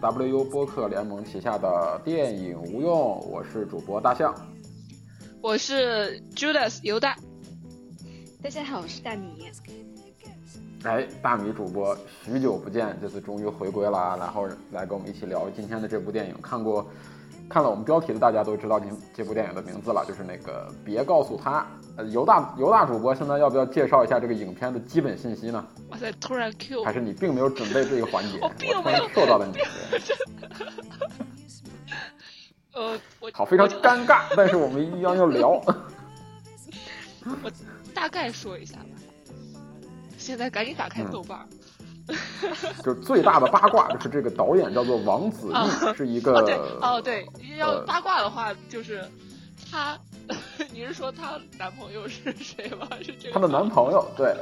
WU 播客联盟旗下的电影无用，我是主播大象，我是 Judas 犹大，大家好，我是大米。哎，大米主播，许久不见，这次终于回归了，然后来跟我们一起聊今天的这部电影。看过，看了我们标题的大家都知道您这部电影的名字了，就是那个别告诉他。呃，犹大犹大主播，现在要不要介绍一下这个影片的基本信息呢？哇塞，突然 Q，还是你并没有准备这个环节？我并没有受到了你。呃，我 好，非常尴尬，但是我们一样要聊。我大概说一下吧。现在赶紧打开豆瓣。就最大的八卦就是这个导演叫做王子异，是一个哦对哦对，要八卦的话就是他。你是说她男朋友是谁吗？是这个？她的男朋友，对，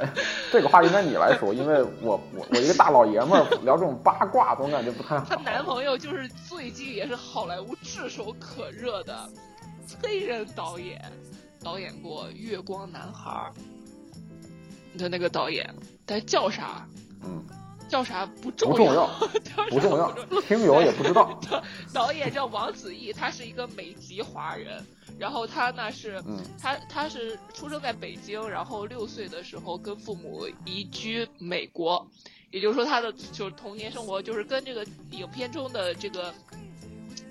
这个话应该你来说，因为我我我一个大老爷们儿聊这种八卦，总感觉不太好。她男朋友就是最近也是好莱坞炙手可热的黑人导演，导演过《月光男孩》的那个导演，但叫啥？嗯。叫啥不重要，不重要，听友也不知道。导演叫王子异，他是一个美籍华人。然后他呢是，他他是出生在北京，然后六岁的时候跟父母移居美国，也就是说他的就是童年生活就是跟这个影片中的这个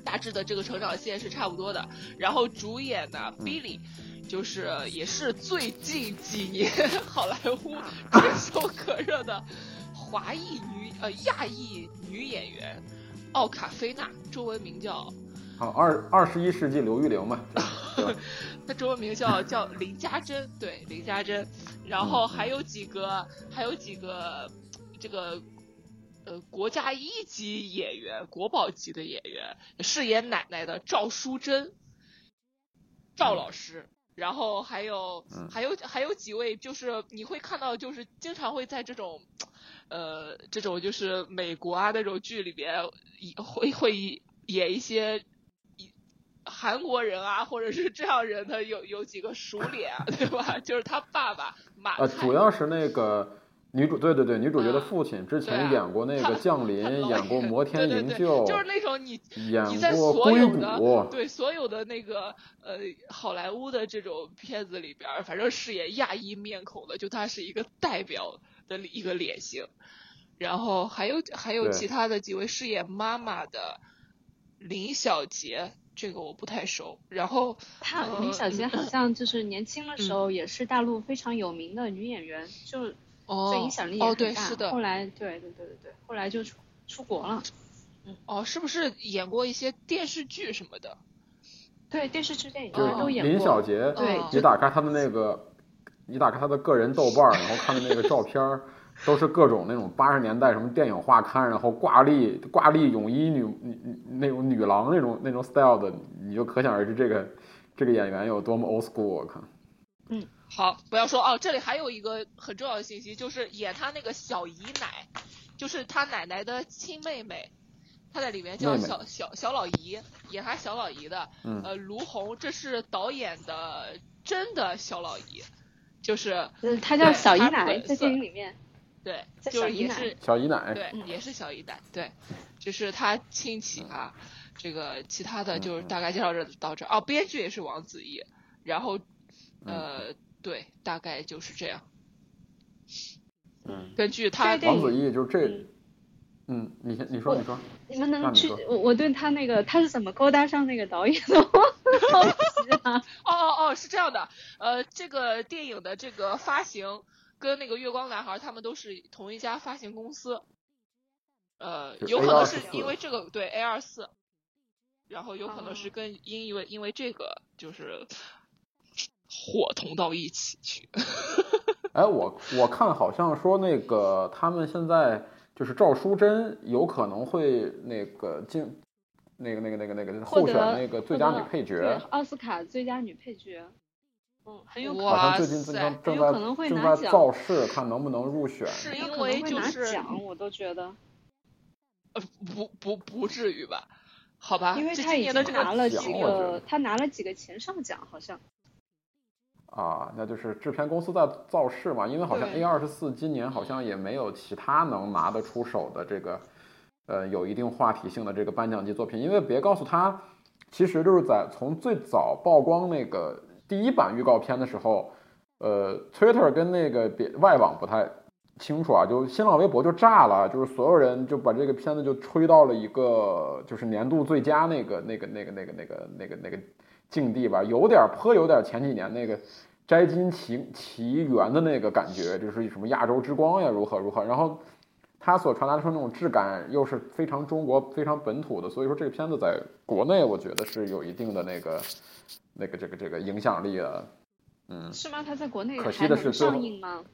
大致的这个成长线是差不多的。然后主演呢，Billy，就是也是最近几年 好莱坞炙手可热的。华裔女呃亚裔女演员奥卡菲娜，中文名叫好二二十一世纪刘玉玲嘛，她中文名叫叫林家珍，对林家珍，然后还有几个还有几个这个呃国家一级演员国宝级的演员饰演奶奶的赵淑珍，赵老师，然后还有还有还有几位就是你会看到就是经常会在这种。呃，这种就是美国啊那种剧里边，会会演一些韩国人啊，或者是这样人的有有几个熟脸，对吧？就是他爸爸马。呃，主要是那个女主，对对对，女主角的父亲之前演过那个降临，演过摩天营救，就是那种你演过硅谷，对所有的那个呃好莱坞的这种片子里边，反正饰演亚裔面孔的，就他是一个代表。的一个脸型，然后还有还有其他的几位饰演妈妈的林小杰，这个我不太熟。然后她林小杰好像就是年轻的时候也是大陆非常有名的女演员，就对影响力也很大。后来对对对对对，后来就出出国了。哦，是不是演过一些电视剧什么的？对，电视剧、电影都演过。林小杰，对，你打开他的那个。你打开他的个人豆瓣，然后看的那个照片，都是各种那种八十年代什么电影画刊，然后挂历挂历泳衣女女那种女郎那种那种 style 的，你就可想而知这个这个演员有多么 old school。我看，嗯，好，不要说哦，这里还有一个很重要的信息，就是演他那个小姨奶，就是他奶奶的亲妹妹，她在里面叫小小小老姨，演他小老姨的，呃，卢红，这是导演的真的小老姨。就是，他叫小姨奶，在电影里面，对，就是也是小姨奶，对，也是小姨奶，对，就是他亲戚啊，这个其他的就是大概介绍这到这哦，编剧也是王子异，然后，呃，对，大概就是这样，嗯，根据他王子异就是这。嗯，你先你说你说，你们能去我我对他那个他是怎么勾搭上那个导演的？啊！哦哦哦，是这样的，呃，这个电影的这个发行跟那个月光男孩他们都是同一家发行公司，呃，有可能是因为这个对 A 二四，然后有可能是跟因为因为这个就是伙同到一起去。哎，我我看好像说那个他们现在。就是赵淑珍有可能会那个进，那个那个那个那个候选那个最佳女配角，奥斯卡最佳女配角，嗯，很有可能。好像最近正在正在正在造势，看能不能入选。是因为就是奖，我都觉得，呃，不不不至于吧？好吧，因为他已经拿了几个，他拿了几个前上奖，好像。啊，那就是制片公司在造势嘛，因为好像 A 二十四今年好像也没有其他能拿得出手的这个呃有一定话题性的这个颁奖季作品。因为别告诉他，其实就是在从最早曝光那个第一版预告片的时候，呃，Twitter 跟那个别外网不太清楚啊，就新浪微博就炸了，就是所有人就把这个片子就吹到了一个就是年度最佳那个那个那个那个那个那个那个境地吧，有点颇有点前几年那个。摘金奇奇缘的那个感觉，就是什么亚洲之光呀，如何如何。然后它所传达出那种质感又是非常中国、非常本土的，所以说这个片子在国内我觉得是有一定的那个、那个、这个、这个影响力的。嗯，是吗？它在国内可惜的是上映吗？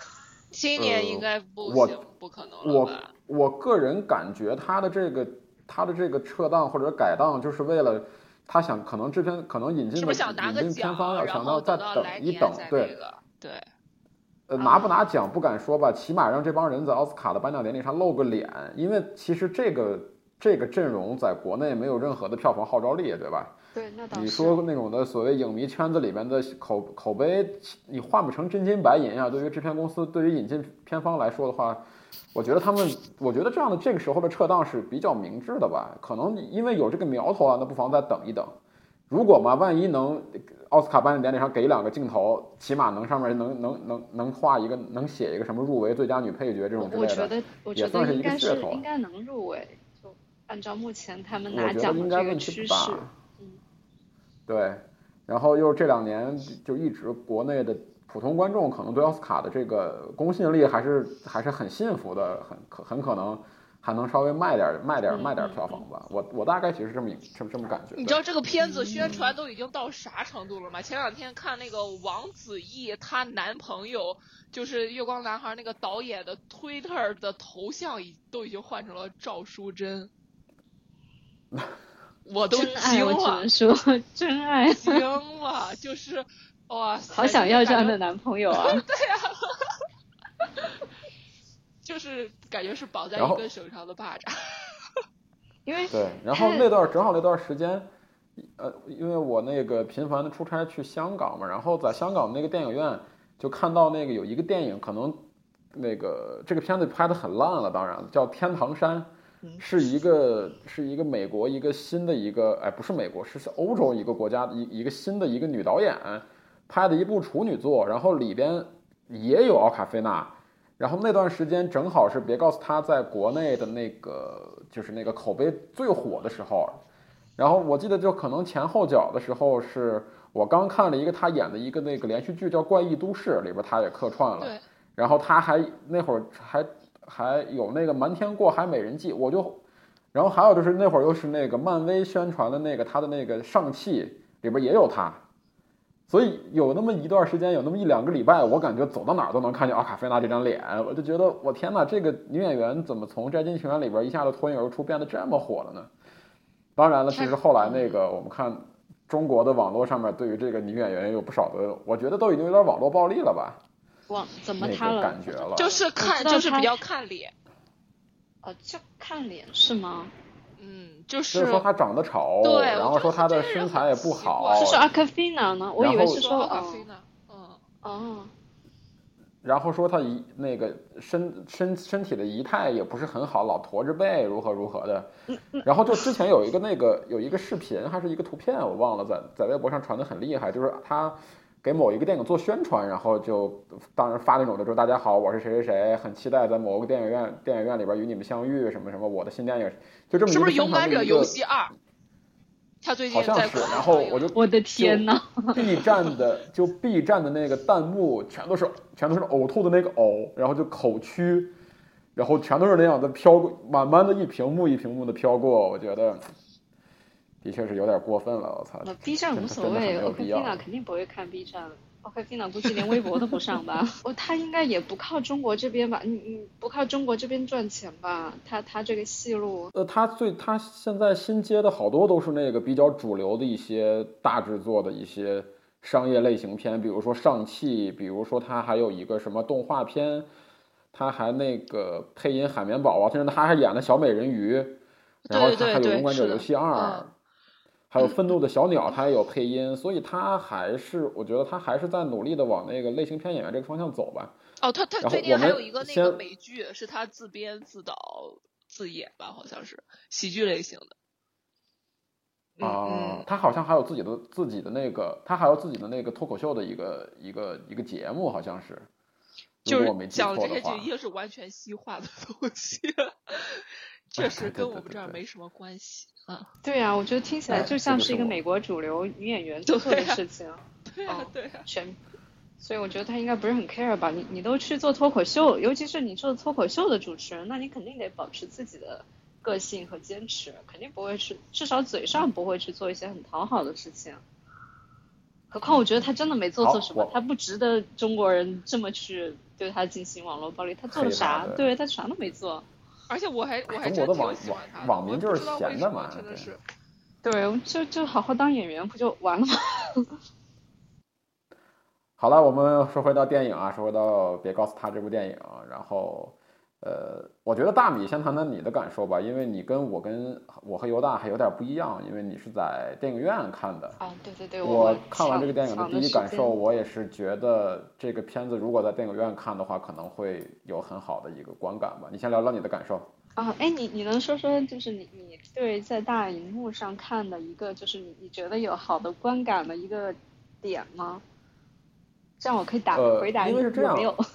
今年应该不行，不可能了我我个人感觉它的这个它的这个撤档或者改档，就是为了。他想可能这片可能引进的引进片方要想到再等一等，对对，呃拿不拿奖不敢说吧，起码让这帮人在奥斯卡的颁奖典礼上露个脸，因为其实这个这个阵容在国内没有任何的票房号召力，对吧？对，那倒是。你说那种的所谓影迷圈子里面的口口碑，你换不成真金白银啊！对于制片公司，对于引进片方来说的话。我觉得他们，我觉得这样的这个时候的撤档是比较明智的吧？可能因为有这个苗头啊，那不妨再等一等。如果嘛，万一能奥斯卡颁奖典礼上给两个镜头，起码能上面能能能能画一个，能写一个什么入围最佳女配角这种之类的，也算是一个噱头。应该能入围，就按照目前他们拿奖的这个趋势。嗯，对，然后又这两年就一直国内的。普通观众可能对奥斯卡的这个公信力还是还是很信服的，很可很可能还能稍微卖点卖点卖点票房吧。我我大概其实这么这么这么感觉。你知道这个片子宣传都已经到啥程度了吗？前两天看那个王子异她男朋友就是《月光男孩》那个导演的 Twitter 的头像已都已经换成了赵淑珍，我都惊了，我只能说 真爱惊了，就是。哇，好想要这样的男朋友啊！对呀，就是感觉是绑在一根手上的蚂蚱。因为对，然后那段正好那段时间，呃，因为我那个频繁的出差去香港嘛，然后在香港那个电影院就看到那个有一个电影，可能那个这个片子拍的很烂了，当然叫《天堂山》，是一个是一个美国一个新的一个，哎，不是美国，是欧洲一个国家的一一个新的一个女导演。拍的一部处女作，然后里边也有奥卡菲娜，然后那段时间正好是别告诉他在国内的那个就是那个口碑最火的时候，然后我记得就可能前后脚的时候是我刚看了一个他演的一个那个连续剧叫《怪异都市》，里边他也客串了，然后他还那会儿还还有那个《瞒天过海美人计》，我就，然后还有就是那会儿又是那个漫威宣传的那个他的那个上汽里边也有他。所以有那么一段时间，有那么一两个礼拜，我感觉走到哪儿都能看见阿卡菲娜这张脸，我就觉得我天哪，这个女演员怎么从《摘金情缘》里边一下子脱颖而出，变得这么火了呢？当然了，其实后来那个我们看中国的网络上面对于这个女演员也有不少的，我觉得都已经有点网络暴力了吧？网怎么她了？感觉了，就是看，就是比较看脸。哦，就看脸是吗？嗯。就是说他长得丑，对，然后说他的身材也不好。是说阿卡菲娜呢？我以为是说阿卡菲娜。嗯哦。然后说他仪那个身身身体的仪态也不是很好，老驼着背，如何如何的。然后就之前有一个那个有一个视频还是一个图片，我忘了，在在微博上传的很厉害，就是他。给某一个电影做宣传，然后就当然发那种的，说大家好，我是谁谁谁，很期待在某个电影院电影院里边与你们相遇，什么什么，我的新电影就这么一个。是不是《勇敢者游戏二》？他最近好像是，然后我就我的天呐 b 站的就 B 站的那个弹幕全都是全都是呕吐的那个呕，然后就口区，然后全都是那样的飘过，慢慢的一屏幕一屏幕的飘过，我觉得。的确是有点过分了，我操！B 站无所谓，Okina 肯定不会看 B 站，Okina 估计连微博都不上吧？哦，他应该也不靠中国这边吧？你你不靠中国这边赚钱吧？他他这个戏路，呃，他最他现在新接的好多都是那个比较主流的一些大制作的一些商业类型片，比如说上汽，比如说他还有一个什么动画片，他还那个配音海绵宝宝，甚至他还演了小美人鱼，然后他还有勇敢者游戏二。还有愤怒的小鸟，它也有配音，所以它还是，我觉得它还是在努力的往那个类型片演员这个方向走吧。哦，他他最近还有一个那个美剧，是他自编自导自演吧，好像是喜剧类型的。啊，他好像还有自己的自己的那个，他还有自己的那个脱口秀的一个一个一个节目，好像是。就是讲这些就一定是完全西化的东西，确实跟我们这儿没什么关系啊。对啊，我觉得听起来就像是一个美国主流女演员 做的事情。对啊，对啊，全。所以我觉得他应该不是很 care 吧？你你都去做脱口秀，尤其是你做脱口秀的主持人，那你肯定得保持自己的个性和坚持，肯定不会是至少嘴上不会去做一些很讨好的事情。何况我觉得他真的没做错什么，他不值得中国人这么去对他进行网络暴力。他做了啥？对他啥都没做。而且我还我还真挺喜欢他。网民就是闲的嘛，真的是。对，就就好好当演员不就完了吗？好了，我们说回到电影啊，说回到别告诉他这部电影，然后。呃，我觉得大米先谈谈你的感受吧，因为你跟我跟我和犹大还有点不一样，因为你是在电影院看的。啊，对对对，我看完这个电影的第一感受，我也是觉得这个片子如果在电影院看的话，可能会有很好的一个观感吧。你先聊聊你的感受。啊，哎，你你能说说，就是你你对在大荧幕上看的一个，就是你你觉得有好的观感的一个点吗？这样我可以打回答因为是这样。没有。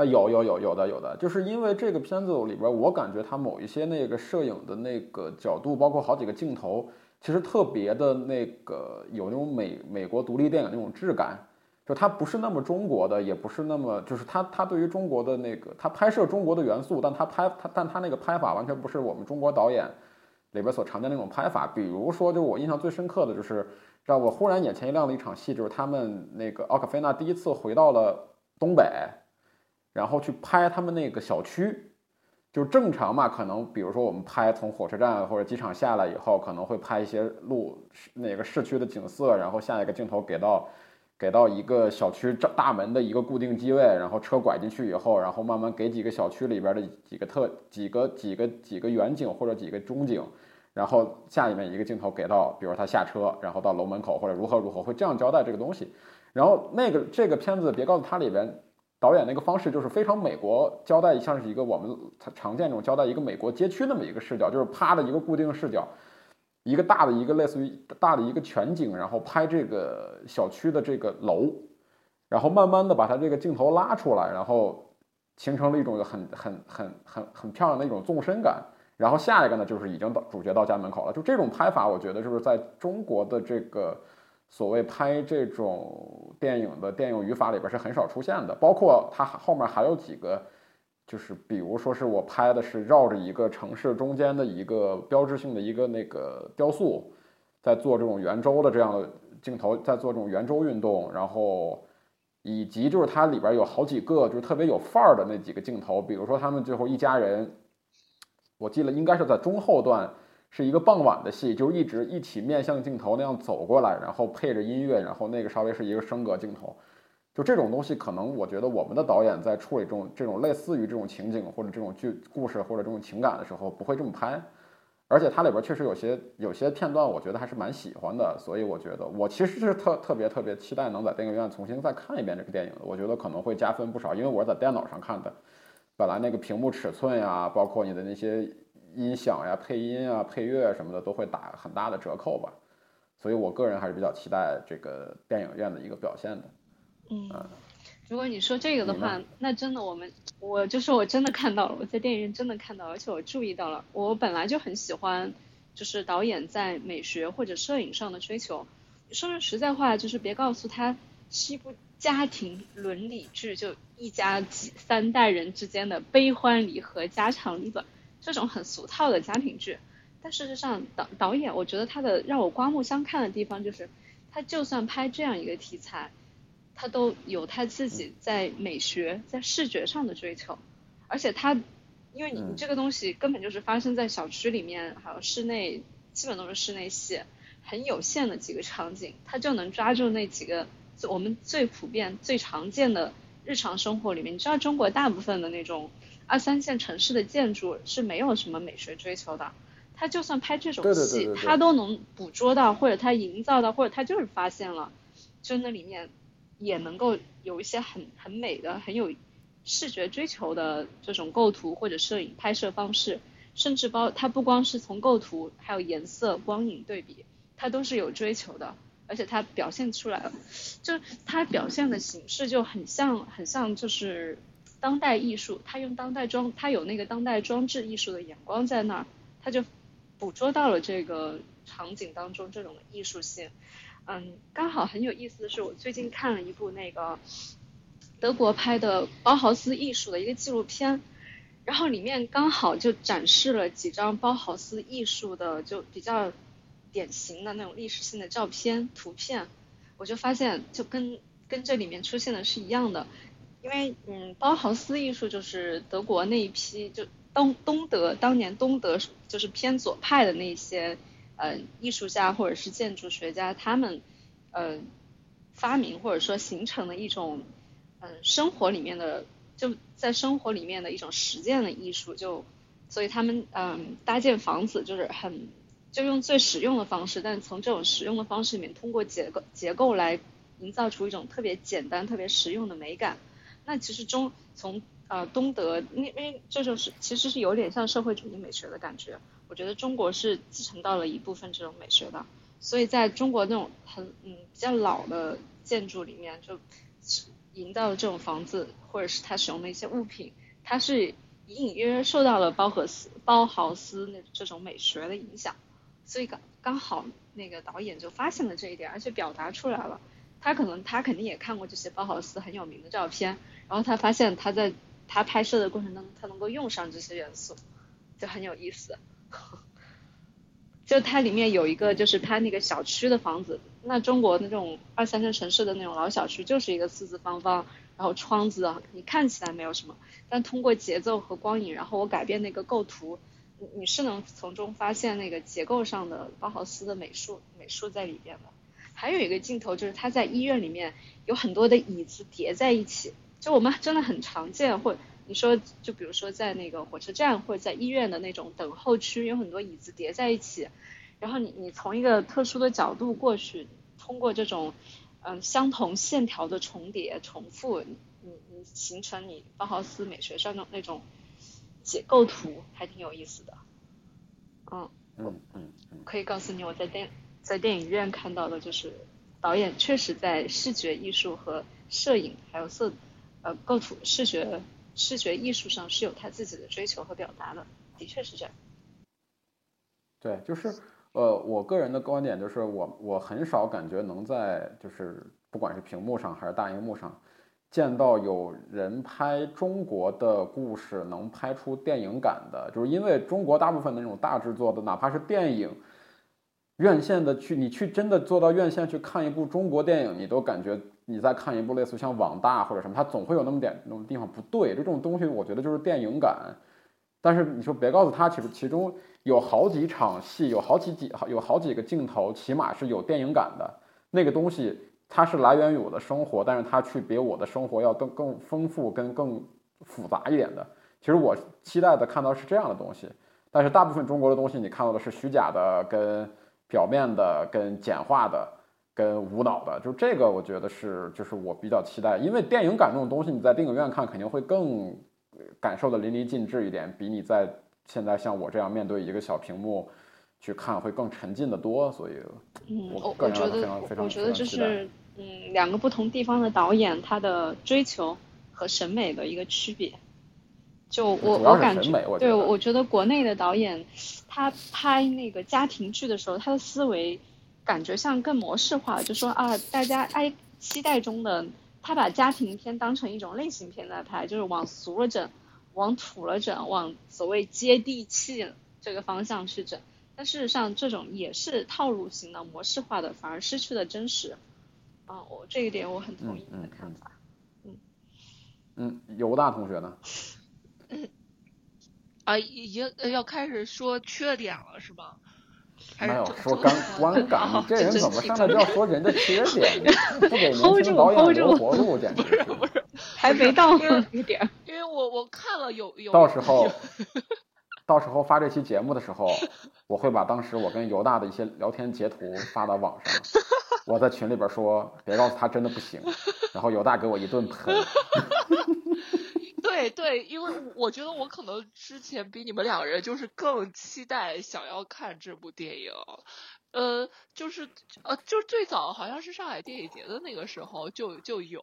啊，有有有有的有的，就是因为这个片子里边，我感觉它某一些那个摄影的那个角度，包括好几个镜头，其实特别的那个有那种美美国独立电影那种质感，就它不是那么中国的，也不是那么就是它它对于中国的那个它拍摄中国的元素，但它拍它但它那个拍法完全不是我们中国导演里边所常见那种拍法。比如说，就我印象最深刻的就是，让我忽然眼前一亮的一场戏，就是他们那个奥卡菲娜第一次回到了东北。然后去拍他们那个小区，就正常嘛，可能比如说我们拍从火车站或者机场下来以后，可能会拍一些路那个市区的景色，然后下一个镜头给到给到一个小区大门的一个固定机位，然后车拐进去以后，然后慢慢给几个小区里边的几个特几个几个几个远景或者几个中景，然后下面一个镜头给到，比如他下车，然后到楼门口或者如何如何，会这样交代这个东西。然后那个这个片子别告诉他里边。导演那个方式就是非常美国交代，像是一个我们常见这种交代一个美国街区那么一个视角，就是啪的一个固定视角，一个大的一个类似于大的一个全景，然后拍这个小区的这个楼，然后慢慢的把它这个镜头拉出来，然后形成了一种很很很很很漂亮的一种纵深感。然后下一个呢，就是已经到主角到家门口了，就这种拍法，我觉得就是在中国的这个。所谓拍这种电影的电影语法里边是很少出现的，包括它后面还有几个，就是比如说是我拍的是绕着一个城市中间的一个标志性的一个那个雕塑，在做这种圆周的这样的镜头，在做这种圆周运动，然后以及就是它里边有好几个就是特别有范儿的那几个镜头，比如说他们最后一家人，我记得应该是在中后段。是一个傍晚的戏，就一直一起面向镜头那样走过来，然后配着音乐，然后那个稍微是一个升格镜头，就这种东西，可能我觉得我们的导演在处理这种这种类似于这种情景或者这种剧故事或者这种情感的时候，不会这么拍，而且它里边确实有些有些片段，我觉得还是蛮喜欢的，所以我觉得我其实是特特别特别期待能在电影院重新再看一遍这个电影的，我觉得可能会加分不少，因为我是在电脑上看的，本来那个屏幕尺寸呀，包括你的那些。音响呀、配音啊、配乐什么的都会打很大的折扣吧，所以我个人还是比较期待这个电影院的一个表现的。嗯，如果你说这个的话，那真的我们我就是我真的看到了，我在电影院真的看到，而且我注意到了，我本来就很喜欢，就是导演在美学或者摄影上的追求。说句实在话，就是别告诉他是一部家庭伦理剧，就一家几三代人之间的悲欢离合、家长里短。这种很俗套的家庭剧，但事实上导导演，我觉得他的让我刮目相看的地方就是，他就算拍这样一个题材，他都有他自己在美学在视觉上的追求，而且他，因为你你这个东西根本就是发生在小区里面，还有室内，基本都是室内戏，很有限的几个场景，他就能抓住那几个我们最普遍最常见的日常生活里面，你知道中国大部分的那种。二三线城市的建筑是没有什么美学追求的，他就算拍这种戏，他都能捕捉到，或者他营造到，或者他就是发现了，就那里面也能够有一些很很美的、很有视觉追求的这种构图或者摄影拍摄方式，甚至包它不光是从构图，还有颜色、光影对比，它都是有追求的，而且它表现出来了，就它表现的形式就很像很像就是当代艺术，它用当代装，它有那个当代装置艺术的眼光在那儿，它就捕捉到了这个场景当中这种艺术性。嗯，刚好很有意思的是，我最近看了一部那个德国拍的包豪斯艺术的一个纪录片，然后里面刚好就展示了几张包豪斯艺术的就比较典型的那种历史性的照片图片，我就发现就跟跟这里面出现的是一样的，因为嗯，包豪斯艺术就是德国那一批就东东德当年东德就是偏左派的那些。呃，艺术家或者是建筑学家，他们呃发明或者说形成的一种嗯生活里面的就在生活里面的一种实践的艺术，就所以他们嗯搭建房子就是很就用最实用的方式，但从这种实用的方式里面，通过结构结构来营造出一种特别简单、特别实用的美感。那其实中从呃东德，那边这就是其实是有点像社会主义美学的感觉。我觉得中国是继承到了一部分这种美学的，所以在中国那种很嗯比较老的建筑里面，就营造的这种房子或者是他使用的一些物品，它是隐隐约约受到了包豪斯包豪斯那这种美学的影响，所以刚刚好那个导演就发现了这一点，而且表达出来了。他可能他肯定也看过这些包豪斯很有名的照片，然后他发现他在他拍摄的过程当中，他能够用上这些元素，就很有意思。就它里面有一个，就是它那个小区的房子，那中国那种二三线城市的那种老小区，就是一个四四方方，然后窗子啊，你看起来没有什么，但通过节奏和光影，然后我改变那个构图，你你是能从中发现那个结构上的包豪斯的美术美术在里边的。还有一个镜头就是他在医院里面有很多的椅子叠在一起，就我们真的很常见或。你说，就比如说在那个火车站或者在医院的那种等候区，有很多椅子叠在一起，然后你你从一个特殊的角度过去，通过这种嗯相同线条的重叠重复，你你形成你包豪斯美学上的那种解构图，还挺有意思的。嗯嗯嗯，可以告诉你，我在电在电影院看到的就是导演确实在视觉艺术和摄影还有色呃构图视觉。视觉艺术上是有他自己的追求和表达的，的确是这样。对，就是呃，我个人的观点就是，我我很少感觉能在就是不管是屏幕上还是大荧幕上见到有人拍中国的故事能拍出电影感的，就是因为中国大部分的那种大制作的，哪怕是电影院线的去，你去真的坐到院线去看一部中国电影，你都感觉。你在看一部类似像网大或者什么，它总会有那么点那种地方不对。这种东西我觉得就是电影感，但是你说别告诉他，其实其中有好几场戏，有好几几有好几个镜头，起码是有电影感的。那个东西它是来源于我的生活，但是它去比我的生活要更更丰富、跟更复杂一点的。其实我期待的看到是这样的东西，但是大部分中国的东西你看到的是虚假的、跟表面的、跟简化的。跟无脑的，就这个，我觉得是，就是我比较期待，因为电影感这种东西，你在电影院看肯定会更感受的淋漓尽致一点，比你在现在像我这样面对一个小屏幕去看会更沉浸的多。所以，嗯，我我觉得，我觉得就是，嗯，两个不同地方的导演他的追求和审美的一个区别。就我我感觉，对，我觉得国内的导演他拍那个家庭剧的时候，他的思维。感觉像更模式化，就说啊，大家哎期待中的，他把家庭片当成一种类型片在拍，就是往俗了整，往土了整，往所谓接地气这个方向去整。但事实上，这种也是套路型的、模式化的，反而失去了真实。啊，我这一点我很同意你的看法。嗯。嗯，犹大同学呢？啊，已经要开始说缺点了，是吧？没有说观 观感，你这人怎么上来就要说人的缺点？不给年轻导演留活路，简直是！不是，还没到那点。因为我我看了有有。到时候，到时候发这期节目的时候，我会把当时我跟犹大的一些聊天截图发到网上。我在群里边说，别告诉他真的不行。然后犹大给我一顿喷。对对，因为我觉得我可能之前比你们两个人就是更期待想要看这部电影。呃，就是呃，就是最早好像是上海电影节的那个时候就就有，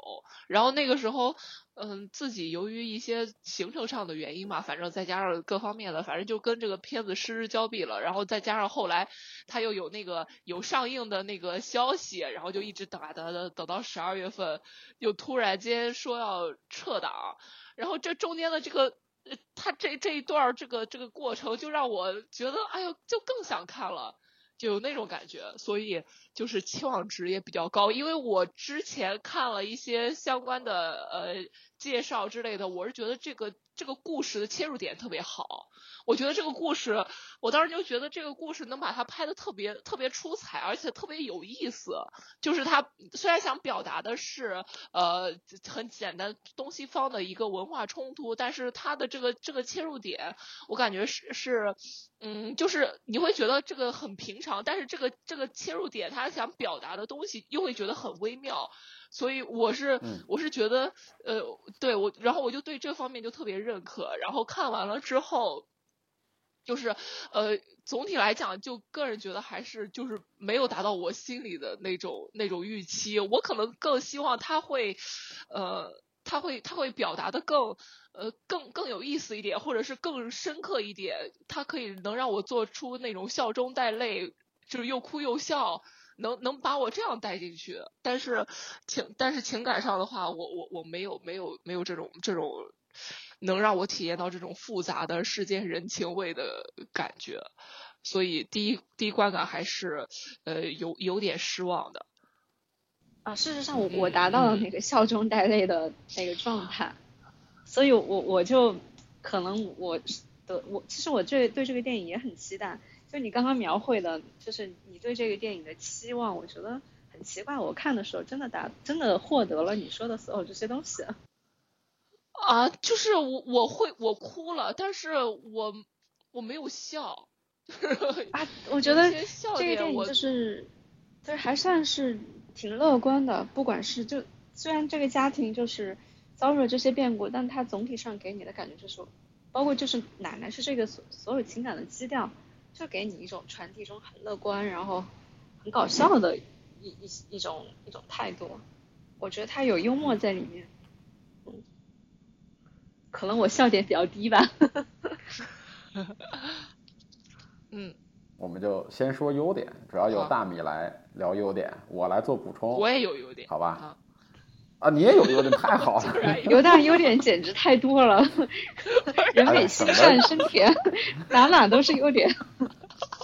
然后那个时候，嗯，自己由于一些行程上的原因嘛，反正再加上各方面的，反正就跟这个片子失之交臂了。然后再加上后来他又有那个有上映的那个消息，然后就一直等啊等等，等到十二月份又突然间说要撤档，然后这中间的这个他这这一段这个这个过程就让我觉得，哎呦，就更想看了。就有那种感觉，所以就是期望值也比较高。因为我之前看了一些相关的呃介绍之类的，我是觉得这个这个故事的切入点特别好。我觉得这个故事，我当时就觉得这个故事能把它拍的特别特别出彩，而且特别有意思。就是他虽然想表达的是呃很简单东西方的一个文化冲突，但是他的这个这个切入点，我感觉是是嗯，就是你会觉得这个很平常，但是这个这个切入点他想表达的东西又会觉得很微妙。所以我是我是觉得呃对我，然后我就对这方面就特别认可。然后看完了之后。就是呃，总体来讲，就个人觉得还是就是没有达到我心里的那种那种预期。我可能更希望他会，呃，他会他会表达的更呃更更有意思一点，或者是更深刻一点。他可以能让我做出那种笑中带泪，就是又哭又笑，能能把我这样带进去。但是情但是情感上的话，我我我没有没有没有这种这种。能让我体验到这种复杂的世间人情味的感觉，所以第一第一观感还是呃有有点失望的。啊，事实上我我达到了那个笑中带泪的那个状态，所以我我就可能我的我其实我对对这个电影也很期待。就你刚刚描绘的，就是你对这个电影的期望，我觉得很奇怪。我看的时候真的达真的获得了你说的所有这些东西。啊，就是我我会我哭了，但是我我没有笑。啊，我觉得这个电影就是，对，还算是挺乐观的。不管是就虽然这个家庭就是遭遇了这些变故，但它总体上给你的感觉就是，包括就是奶奶是这个所所有情感的基调，就给你一种传递一种很乐观，然后很搞笑的一一一种一种态度。我觉得他有幽默在里面。可能我笑点比较低吧。嗯，我们就先说优点，主要由大米来聊优点，我来做补充。我也有优点，好吧？啊，你也有优点，太好了。刘大优点简直太多了，人美心善身甜，哪哪都是优点。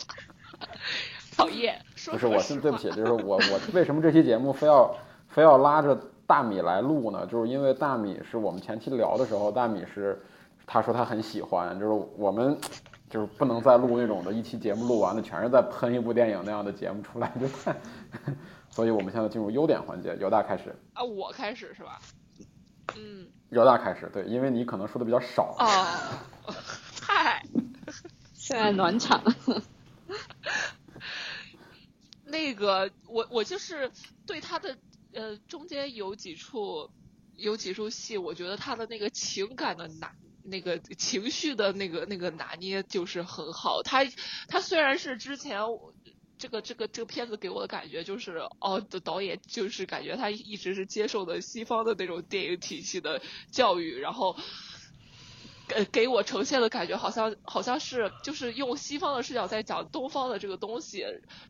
讨厌。不是，我是对不起，就是我我为什么这期节目非要非要拉着？大米来录呢，就是因为大米是我们前期聊的时候，大米是他说他很喜欢，就是我们就是不能再录那种的一期节目录完了全是在喷一部电影那样的节目出来就太，所以我们现在进入优点环节，由大开始啊，我开始是吧？嗯，由大开始，对，因为你可能说的比较少哦，嗨，现在暖场，那个我我就是对他的。呃，中间有几处，有几处戏，我觉得他的那个情感的拿，那个情绪的那个那个拿捏就是很好。他他虽然是之前这个这个这个片子给我的感觉就是，哦，的导演就是感觉他一直是接受的西方的那种电影体系的教育，然后。给给我呈现的感觉好像好像是就是用西方的视角在讲东方的这个东西，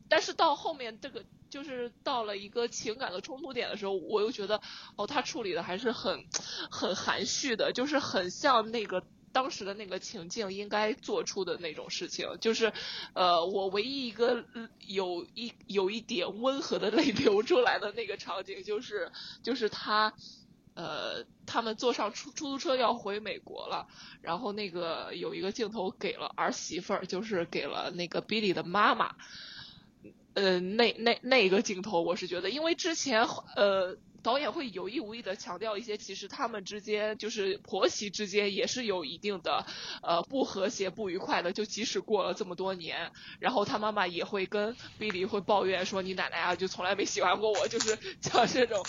但是到后面这个就是到了一个情感的冲突点的时候，我又觉得哦，他处理的还是很很含蓄的，就是很像那个当时的那个情境应该做出的那种事情，就是呃，我唯一一个有一有一点温和的泪流出来的那个场景，就是就是他。呃，他们坐上出出租车要回美国了，然后那个有一个镜头给了儿媳妇儿，就是给了那个 Billy 的妈妈。呃，那那那个镜头，我是觉得，因为之前呃导演会有意无意的强调一些，其实他们之间就是婆媳之间也是有一定的呃不和谐、不愉快的，就即使过了这么多年，然后他妈妈也会跟 Billy 会抱怨说，你奶奶啊就从来没喜欢过我，就是像这种。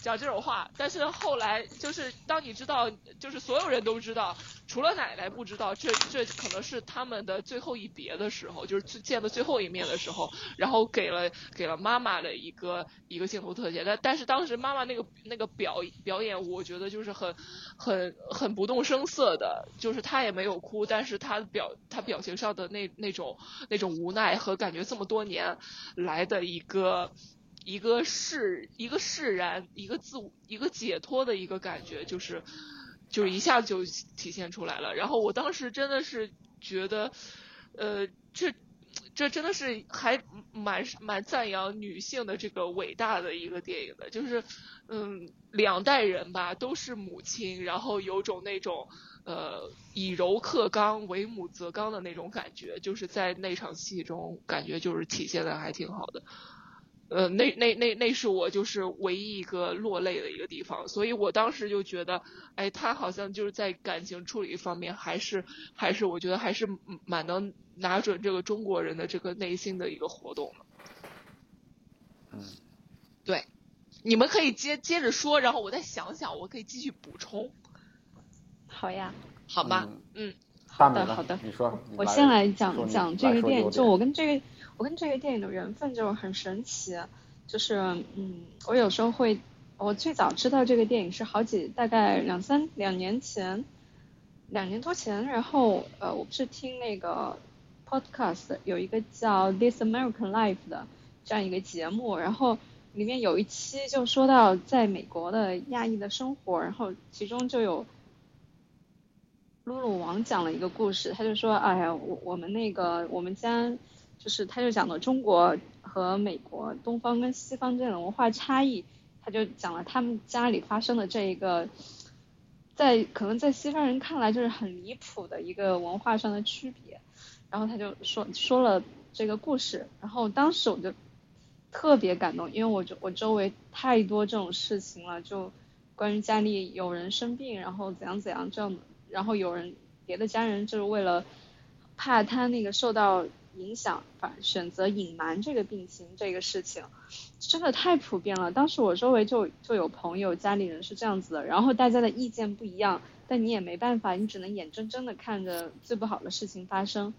讲这种话。但是后来就是当你知道，就是所有人都知道，除了奶奶不知道，这这可能是他们的最后一别的时候，就是见的最后一面的时候，然后给了给了妈妈的一个一个镜头特写。但但是当时妈妈那个那个表表演，我觉得就是很很很不动声色的，就是她也没有哭，但是她表她表情上的那那种那种无奈和感觉这么多年来的一个。一个释一个释然，一个自我一个解脱的一个感觉，就是就是一下就体现出来了。然后我当时真的是觉得，呃，这这真的是还蛮蛮赞扬女性的这个伟大的一个电影的，就是嗯，两代人吧都是母亲，然后有种那种呃以柔克刚、为母则刚的那种感觉，就是在那场戏中感觉就是体现的还挺好的。呃，那那那那是我就是唯一一个落泪的一个地方，所以我当时就觉得，哎，他好像就是在感情处理方面，还是还是我觉得还是蛮能拿准这个中国人的这个内心的一个活动的。嗯，对，你们可以接接着说，然后我再想想，我可以继续补充。好呀，好吧，嗯，好的好的，你说，我先来讲讲这个电影，就我跟这个。我跟这个电影的缘分就很神奇，就是嗯，我有时候会，我最早知道这个电影是好几大概两三两年前，两年多前，然后呃，我不是听那个 podcast 有一个叫 This American Life 的这样一个节目，然后里面有一期就说到在美国的亚裔的生活，然后其中就有露露王讲了一个故事，他就说，哎呀，我我们那个我们家。就是他就讲了中国和美国东方跟西方这种文化差异，他就讲了他们家里发生的这一个，在可能在西方人看来就是很离谱的一个文化上的区别，然后他就说说了这个故事，然后当时我就特别感动，因为我就我周围太多这种事情了，就关于家里有人生病，然后怎样怎样这样的，然后有人别的家人就是为了怕他那个受到。影响反选择隐瞒这个病情这个事情，真的太普遍了。当时我周围就就有朋友家里人是这样子的，然后大家的意见不一样，但你也没办法，你只能眼睁睁的看着最不好的事情发生。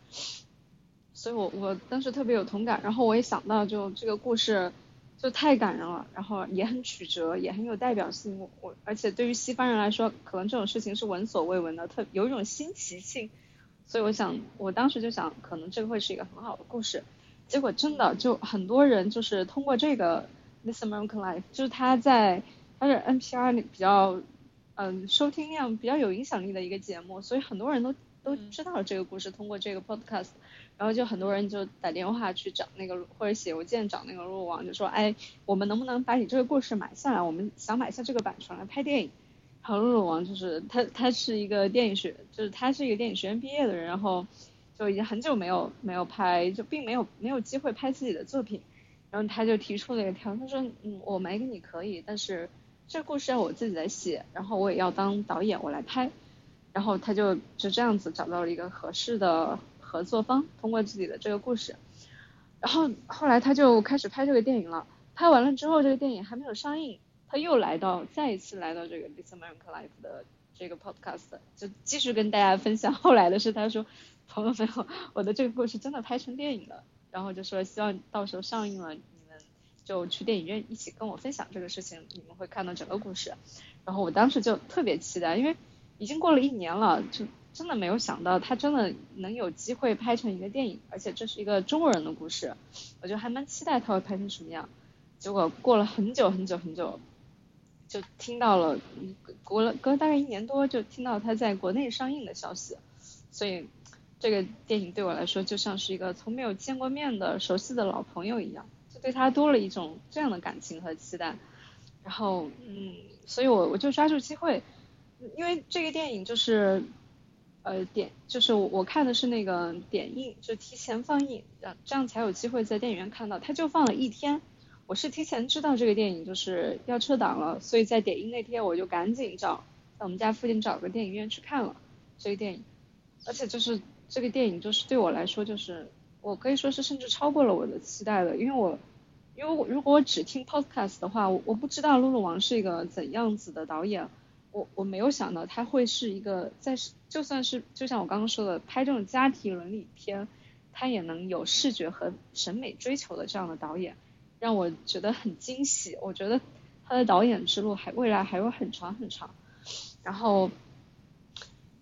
所以我我当时特别有同感，然后我也想到就这个故事就太感人了，然后也很曲折，也很有代表性。我我而且对于西方人来说，可能这种事情是闻所未闻的，特有一种新奇性。所以我想，我当时就想，可能这个会是一个很好的故事。结果真的就很多人就是通过这个《This American Life》，就是他在他是 NPR 里比较嗯收听量比较有影响力的一个节目，所以很多人都都知道了这个故事。通过这个 Podcast，然后就很多人就打电话去找那个或者写邮件找那个路网，就说哎，我们能不能把你这个故事买下来？我们想买下这个版权来拍电影。好，露露王就是他，他是一个电影学，就是他是一个电影学院毕业的人，然后就已经很久没有没有拍，就并没有没有机会拍自己的作品，然后他就提出了一个条，他说，嗯，我买给你可以，但是这故事要我自己来写，然后我也要当导演，我来拍，然后他就就这样子找到了一个合适的合作方，通过自己的这个故事，然后后来他就开始拍这个电影了，拍完了之后，这个电影还没有上映。他又来到，再一次来到这个《This American Life》的这个 Podcast，就继续跟大家分享后来的事。他说：“朋友们，我的这个故事真的拍成电影了。”然后就说：“希望到时候上映了，你们就去电影院一起跟我分享这个事情，你们会看到整个故事。”然后我当时就特别期待，因为已经过了一年了，就真的没有想到他真的能有机会拍成一个电影，而且这是一个中国人的故事，我就还蛮期待他会拍成什么样。结果过了很久很久很久。就听到了，隔了隔大概一年多，就听到他在国内上映的消息，所以这个电影对我来说就像是一个从没有见过面的熟悉的老朋友一样，就对他多了一种这样的感情和期待。然后，嗯，所以我我就抓住机会，因为这个电影就是，呃，点就是我看的是那个点映，就提前放映，这样才有机会在电影院看到，他就放了一天。我是提前知道这个电影就是要撤档了，所以在点映那天我就赶紧找在我们家附近找个电影院去看了这个电影，而且就是这个电影就是对我来说就是我可以说是甚至超过了我的期待了，因为我因为我如果我只听 podcast 的话，我我不知道露露王是一个怎样子的导演，我我没有想到他会是一个在就算是就像我刚刚说的拍这种家庭伦理片，他也能有视觉和审美追求的这样的导演，让我觉得很惊喜。我觉得他的导演之路还未来还有很长很长。然后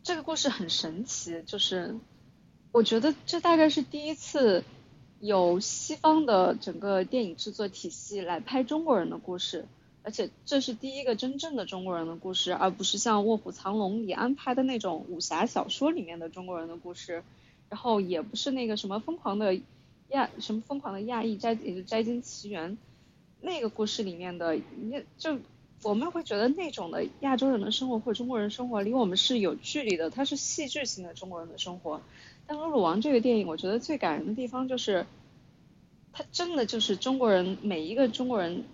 这个故事很神奇，就是我觉得这大概是第一次。有西方的整个电影制作体系来拍中国人的故事，而且这是第一个真正的中国人的故事，而不是像《卧虎藏龙》里安排的那种武侠小说里面的中国人的故事，然后也不是那个什么疯狂的亚什么疯狂的亚裔摘也就摘金奇缘那个故事里面的，就我们会觉得那种的亚洲人的生活或中国人生活离我们是有距离的，它是戏剧性的中国人的生活。但《鲁鲁王》这个电影，我觉得最感人的地方就是，它真的就是中国人每一个中国人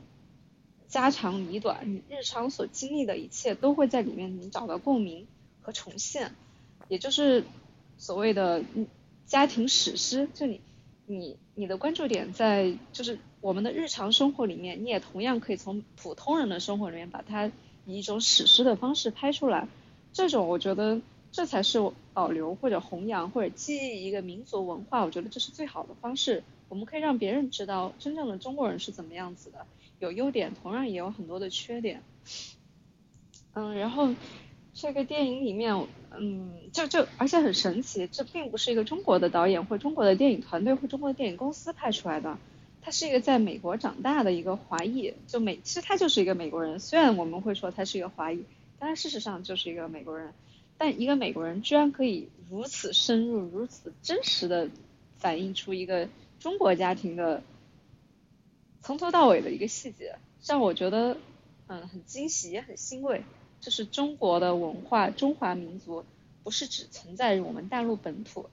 家长里短，你日常所经历的一切都会在里面能找到共鸣和重现，也就是所谓的家庭史诗。就你你你的关注点在就是我们的日常生活里面，你也同样可以从普通人的生活里面把它以一种史诗的方式拍出来。这种我觉得。这才是保留或者弘扬或者记忆一个民族文化，我觉得这是最好的方式。我们可以让别人知道真正的中国人是怎么样子的，有优点，同样也有很多的缺点。嗯，然后这个电影里面，嗯，就就而且很神奇，这并不是一个中国的导演或中国的电影团队或中国的电影公司拍出来的，他是一个在美国长大的一个华裔，就美其实他就是一个美国人，虽然我们会说他是一个华裔，但事实上就是一个美国人。但一个美国人居然可以如此深入、如此真实的反映出一个中国家庭的从头到尾的一个细节，让我觉得嗯很惊喜也很欣慰。就是中国的文化、中华民族不是只存在于我们大陆本土，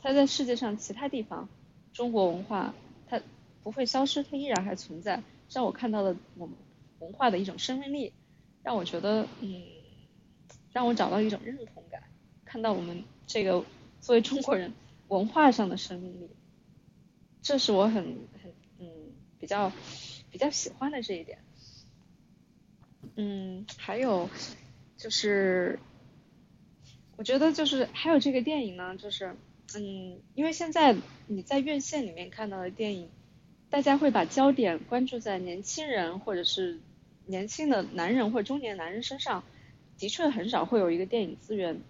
它在世界上其他地方，中国文化它不会消失，它依然还存在。让我看到了我们文化的一种生命力，让我觉得嗯。让我找到一种认同感，看到我们这个作为中国人文化上的生命力，这是我很很嗯比较比较喜欢的这一点。嗯，还有就是我觉得就是还有这个电影呢，就是嗯，因为现在你在院线里面看到的电影，大家会把焦点关注在年轻人或者是年轻的男人或中年男人身上。的确很少会有一个电影资源，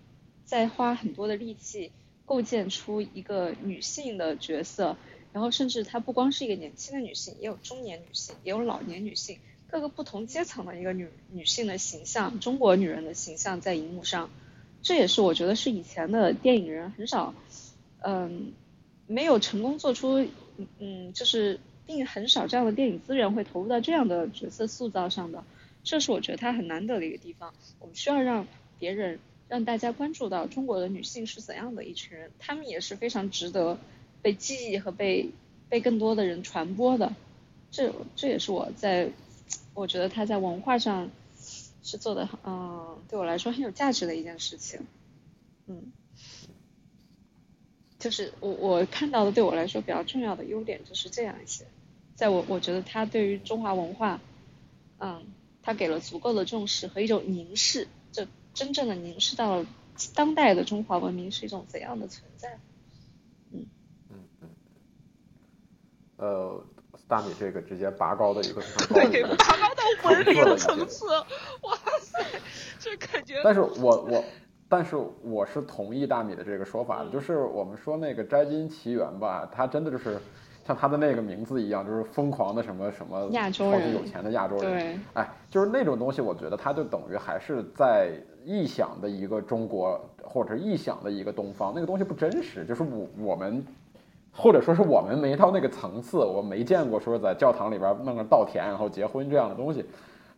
在花很多的力气构建出一个女性的角色，然后甚至她不光是一个年轻的女性，也有中年女性，也有老年女性，各个不同阶层的一个女女性的形象，中国女人的形象在荧幕上，这也是我觉得是以前的电影人很少，嗯，没有成功做出，嗯，就是并很少这样的电影资源会投入到这样的角色塑造上的。这是我觉得它很难得的一个地方。我们需要让别人让大家关注到中国的女性是怎样的一群人，她们也是非常值得被记忆和被被更多的人传播的。这这也是我在我觉得他在文化上是做的，嗯，对我来说很有价值的一件事情。嗯，就是我我看到的对我来说比较重要的优点就是这样一些，在我我觉得他对于中华文化，嗯。他给了足够的重视和一种凝视，就真正的凝视到了当代的中华文明是一种怎样的存在。嗯嗯嗯。呃，大米这个直接拔高的一个非常高的拔高到文理的层次，哇塞，这感觉。但是我我但是我是同意大米的这个说法的，就是我们说那个摘金奇缘吧，它真的就是。像它的那个名字一样，就是疯狂的什么什么亚洲人，有钱的亚洲人。对，哎，就是那种东西，我觉得它就等于还是在臆想的一个中国，或者是臆想的一个东方，那个东西不真实。就是我我们，或者说是我们没到那个层次，我没见过说在教堂里边弄个稻田然后结婚这样的东西，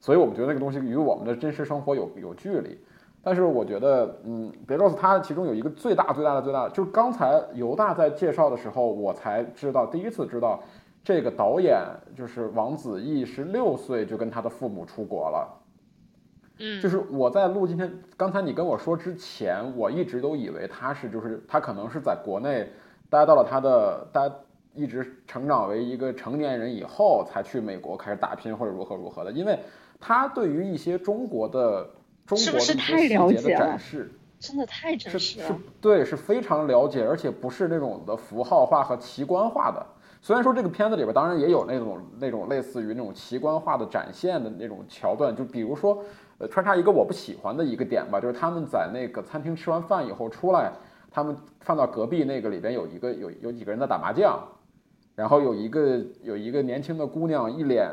所以我们觉得那个东西与我们的真实生活有有距离。但是我觉得，嗯，别告诉他，其中有一个最大最大的最大的，就是刚才犹大在介绍的时候，我才知道，第一次知道，这个导演就是王子异，十六岁就跟他的父母出国了。嗯，就是我在录今天，刚才你跟我说之前，我一直都以为他是，就是他可能是在国内待到了他的待一直成长为一个成年人以后才去美国开始打拼或者如何如何的，因为他对于一些中国的中国的一些细节的展示，真的太真实了，是是，对，是非常了解，而且不是那种的符号化和奇观化的。虽然说这个片子里边当然也有那种那种类似于那种奇观化的展现的那种桥段，就比如说，呃，穿插一个我不喜欢的一个点吧，就是他们在那个餐厅吃完饭以后出来，他们放到隔壁那个里边有一个有有几个人在打麻将，然后有一个有一个年轻的姑娘一脸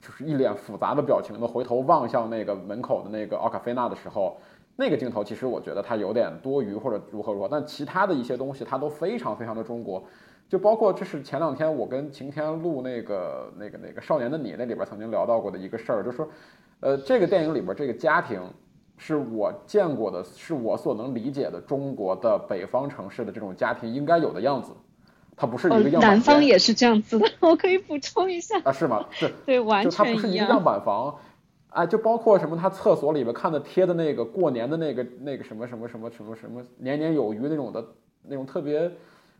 就是一脸复杂的表情的回头望向那个门口的那个奥卡菲娜的时候，那个镜头其实我觉得它有点多余或者如何如何，但其他的一些东西它都非常非常的中国。就包括这是前两天我跟晴天录那个那个那个少年的你那里边曾经聊到过的一个事儿，就是说，呃，这个电影里边这个家庭是我见过的，是我所能理解的中国的北方城市的这种家庭应该有的样子，它不是一个样板南方也是这样子的，我可以补充一下啊？是吗？对对，完全就它不是一个样板房，哎，就包括什么，他厕所里边看的贴的那个过年的那个那个什么什么什么什么什么年年有余那种的那种特别。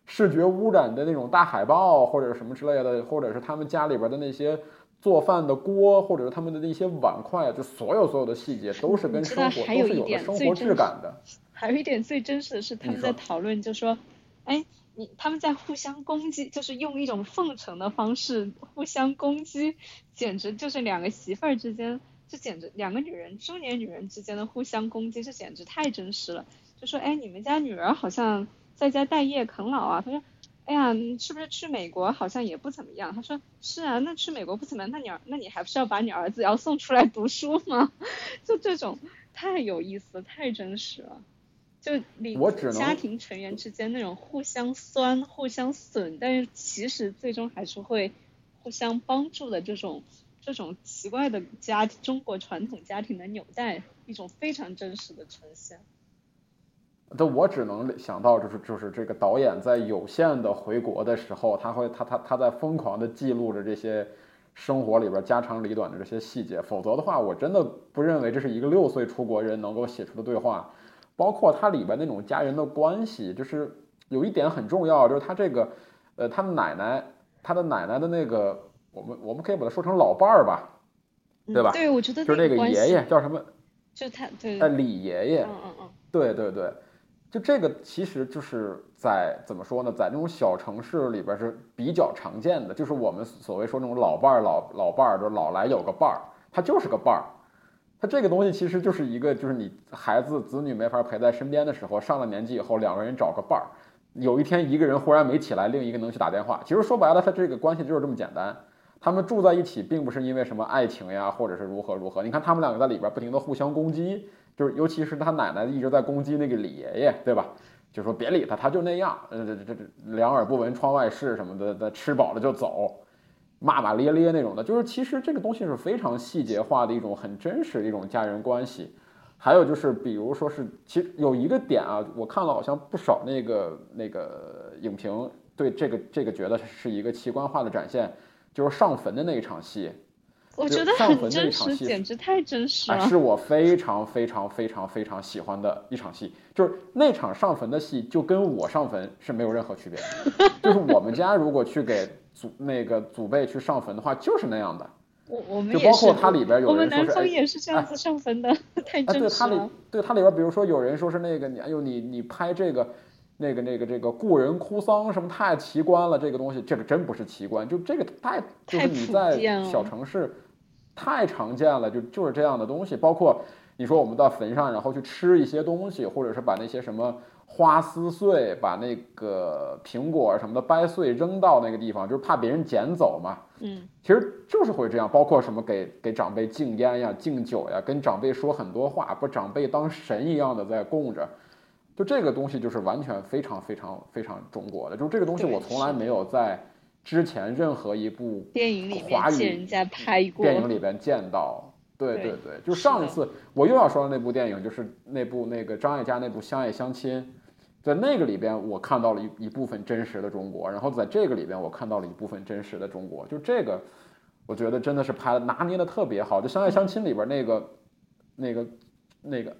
视觉污染的那种大海报，或者什么之类的，或者是他们家里边的那些做饭的锅，或者是他们的那些碗筷，就所有所有的细节都是跟生活都是有的生活质感的。还有一点最真实的是，他们在讨论，就说，哎，你他们在互相攻击，就是用一种奉承的方式互相攻击，简直就是两个媳妇儿之间，这简直两个女人中年女人之间的互相攻击，这简直太真实了。就说，哎，你们家女儿好像。在家待业啃老啊？他说：“哎呀，你是不是去美国好像也不怎么样？”他说：“是啊，那去美国不怎么样，那你儿，那你还不是要把你儿子要送出来读书吗？就这种太有意思，太真实了。就你家庭成员之间那种互相酸、互相损，但是其实最终还是会互相帮助的这种这种奇怪的家中国传统家庭的纽带，一种非常真实的呈现。”那我只能想到，就是就是这个导演在有限的回国的时候，他会他他他在疯狂的记录着这些生活里边家长里短的这些细节，否则的话，我真的不认为这是一个六岁出国人能够写出的对话。包括它里边那种家人的关系，就是有一点很重要，就是他这个呃，他的奶奶，他的奶奶的那个，我们我们可以把它说成老伴儿吧，对吧？对，我觉得就是那个爷爷叫什么？就他对，呃，李爷爷。嗯嗯嗯。对对对。就这个其实就是在怎么说呢，在那种小城市里边是比较常见的，就是我们所谓说那种老伴儿、老老伴儿，就老来有个伴儿，他就是个伴儿。他这个东西其实就是一个，就是你孩子子女没法陪在身边的时候，上了年纪以后，两个人找个伴儿。有一天一个人忽然没起来，另一个能去打电话。其实说白了，他这个关系就是这么简单。他们住在一起，并不是因为什么爱情呀，或者是如何如何。你看他们两个在里边不停的互相攻击。就是，尤其是他奶奶一直在攻击那个李爷爷，对吧？就说别理他，他就那样，呃，这这这两耳不闻窗外事什么的，的吃饱了就走，骂骂咧咧那种的。就是其实这个东西是非常细节化的一种很真实的一种家人关系。还有就是，比如说是，其实有一个点啊，我看了好像不少那个那个影评，对这个这个觉得是一个奇观化的展现，就是上坟的那一场戏。我觉得很真实，简直太真实了。是我非常非常非常非常喜欢的一场戏，就是那场上坟的戏，就跟我上坟是没有任何区别的。就是我们家如果去给祖那个祖辈去上坟的话，就是那样的。我我们就包括它里边有人说是，我们南方也是这样子上坟的，太真实了。对它里边，比如说有人说是那个，你哎呦你你拍这个那个那个这个故人哭丧什么太奇观了，这个东西这个真不是奇观，就这个太就是你在小城市。太常见了，就就是这样的东西。包括你说我们到坟上，然后去吃一些东西，或者是把那些什么花撕碎，把那个苹果什么的掰碎扔到那个地方，就是怕别人捡走嘛。嗯，其实就是会这样。包括什么给给长辈敬烟呀、敬酒呀，跟长辈说很多话，把长辈当神一样的在供着。就这个东西就是完全非常非常非常中国的。就是这个东西，我从来没有在。之前任何一部电影里华语人家拍过，电影里边见到，对对对，就上一次我又要说的那部电影，就是那部那个张艾嘉那部《相爱相亲》，在那个里边我看到了一一部分真实的中国，然后在这个里边我看到了一部分真实的中国，就这个我觉得真的是拍的拿捏的特别好，就《相爱相亲》里边那个那个那个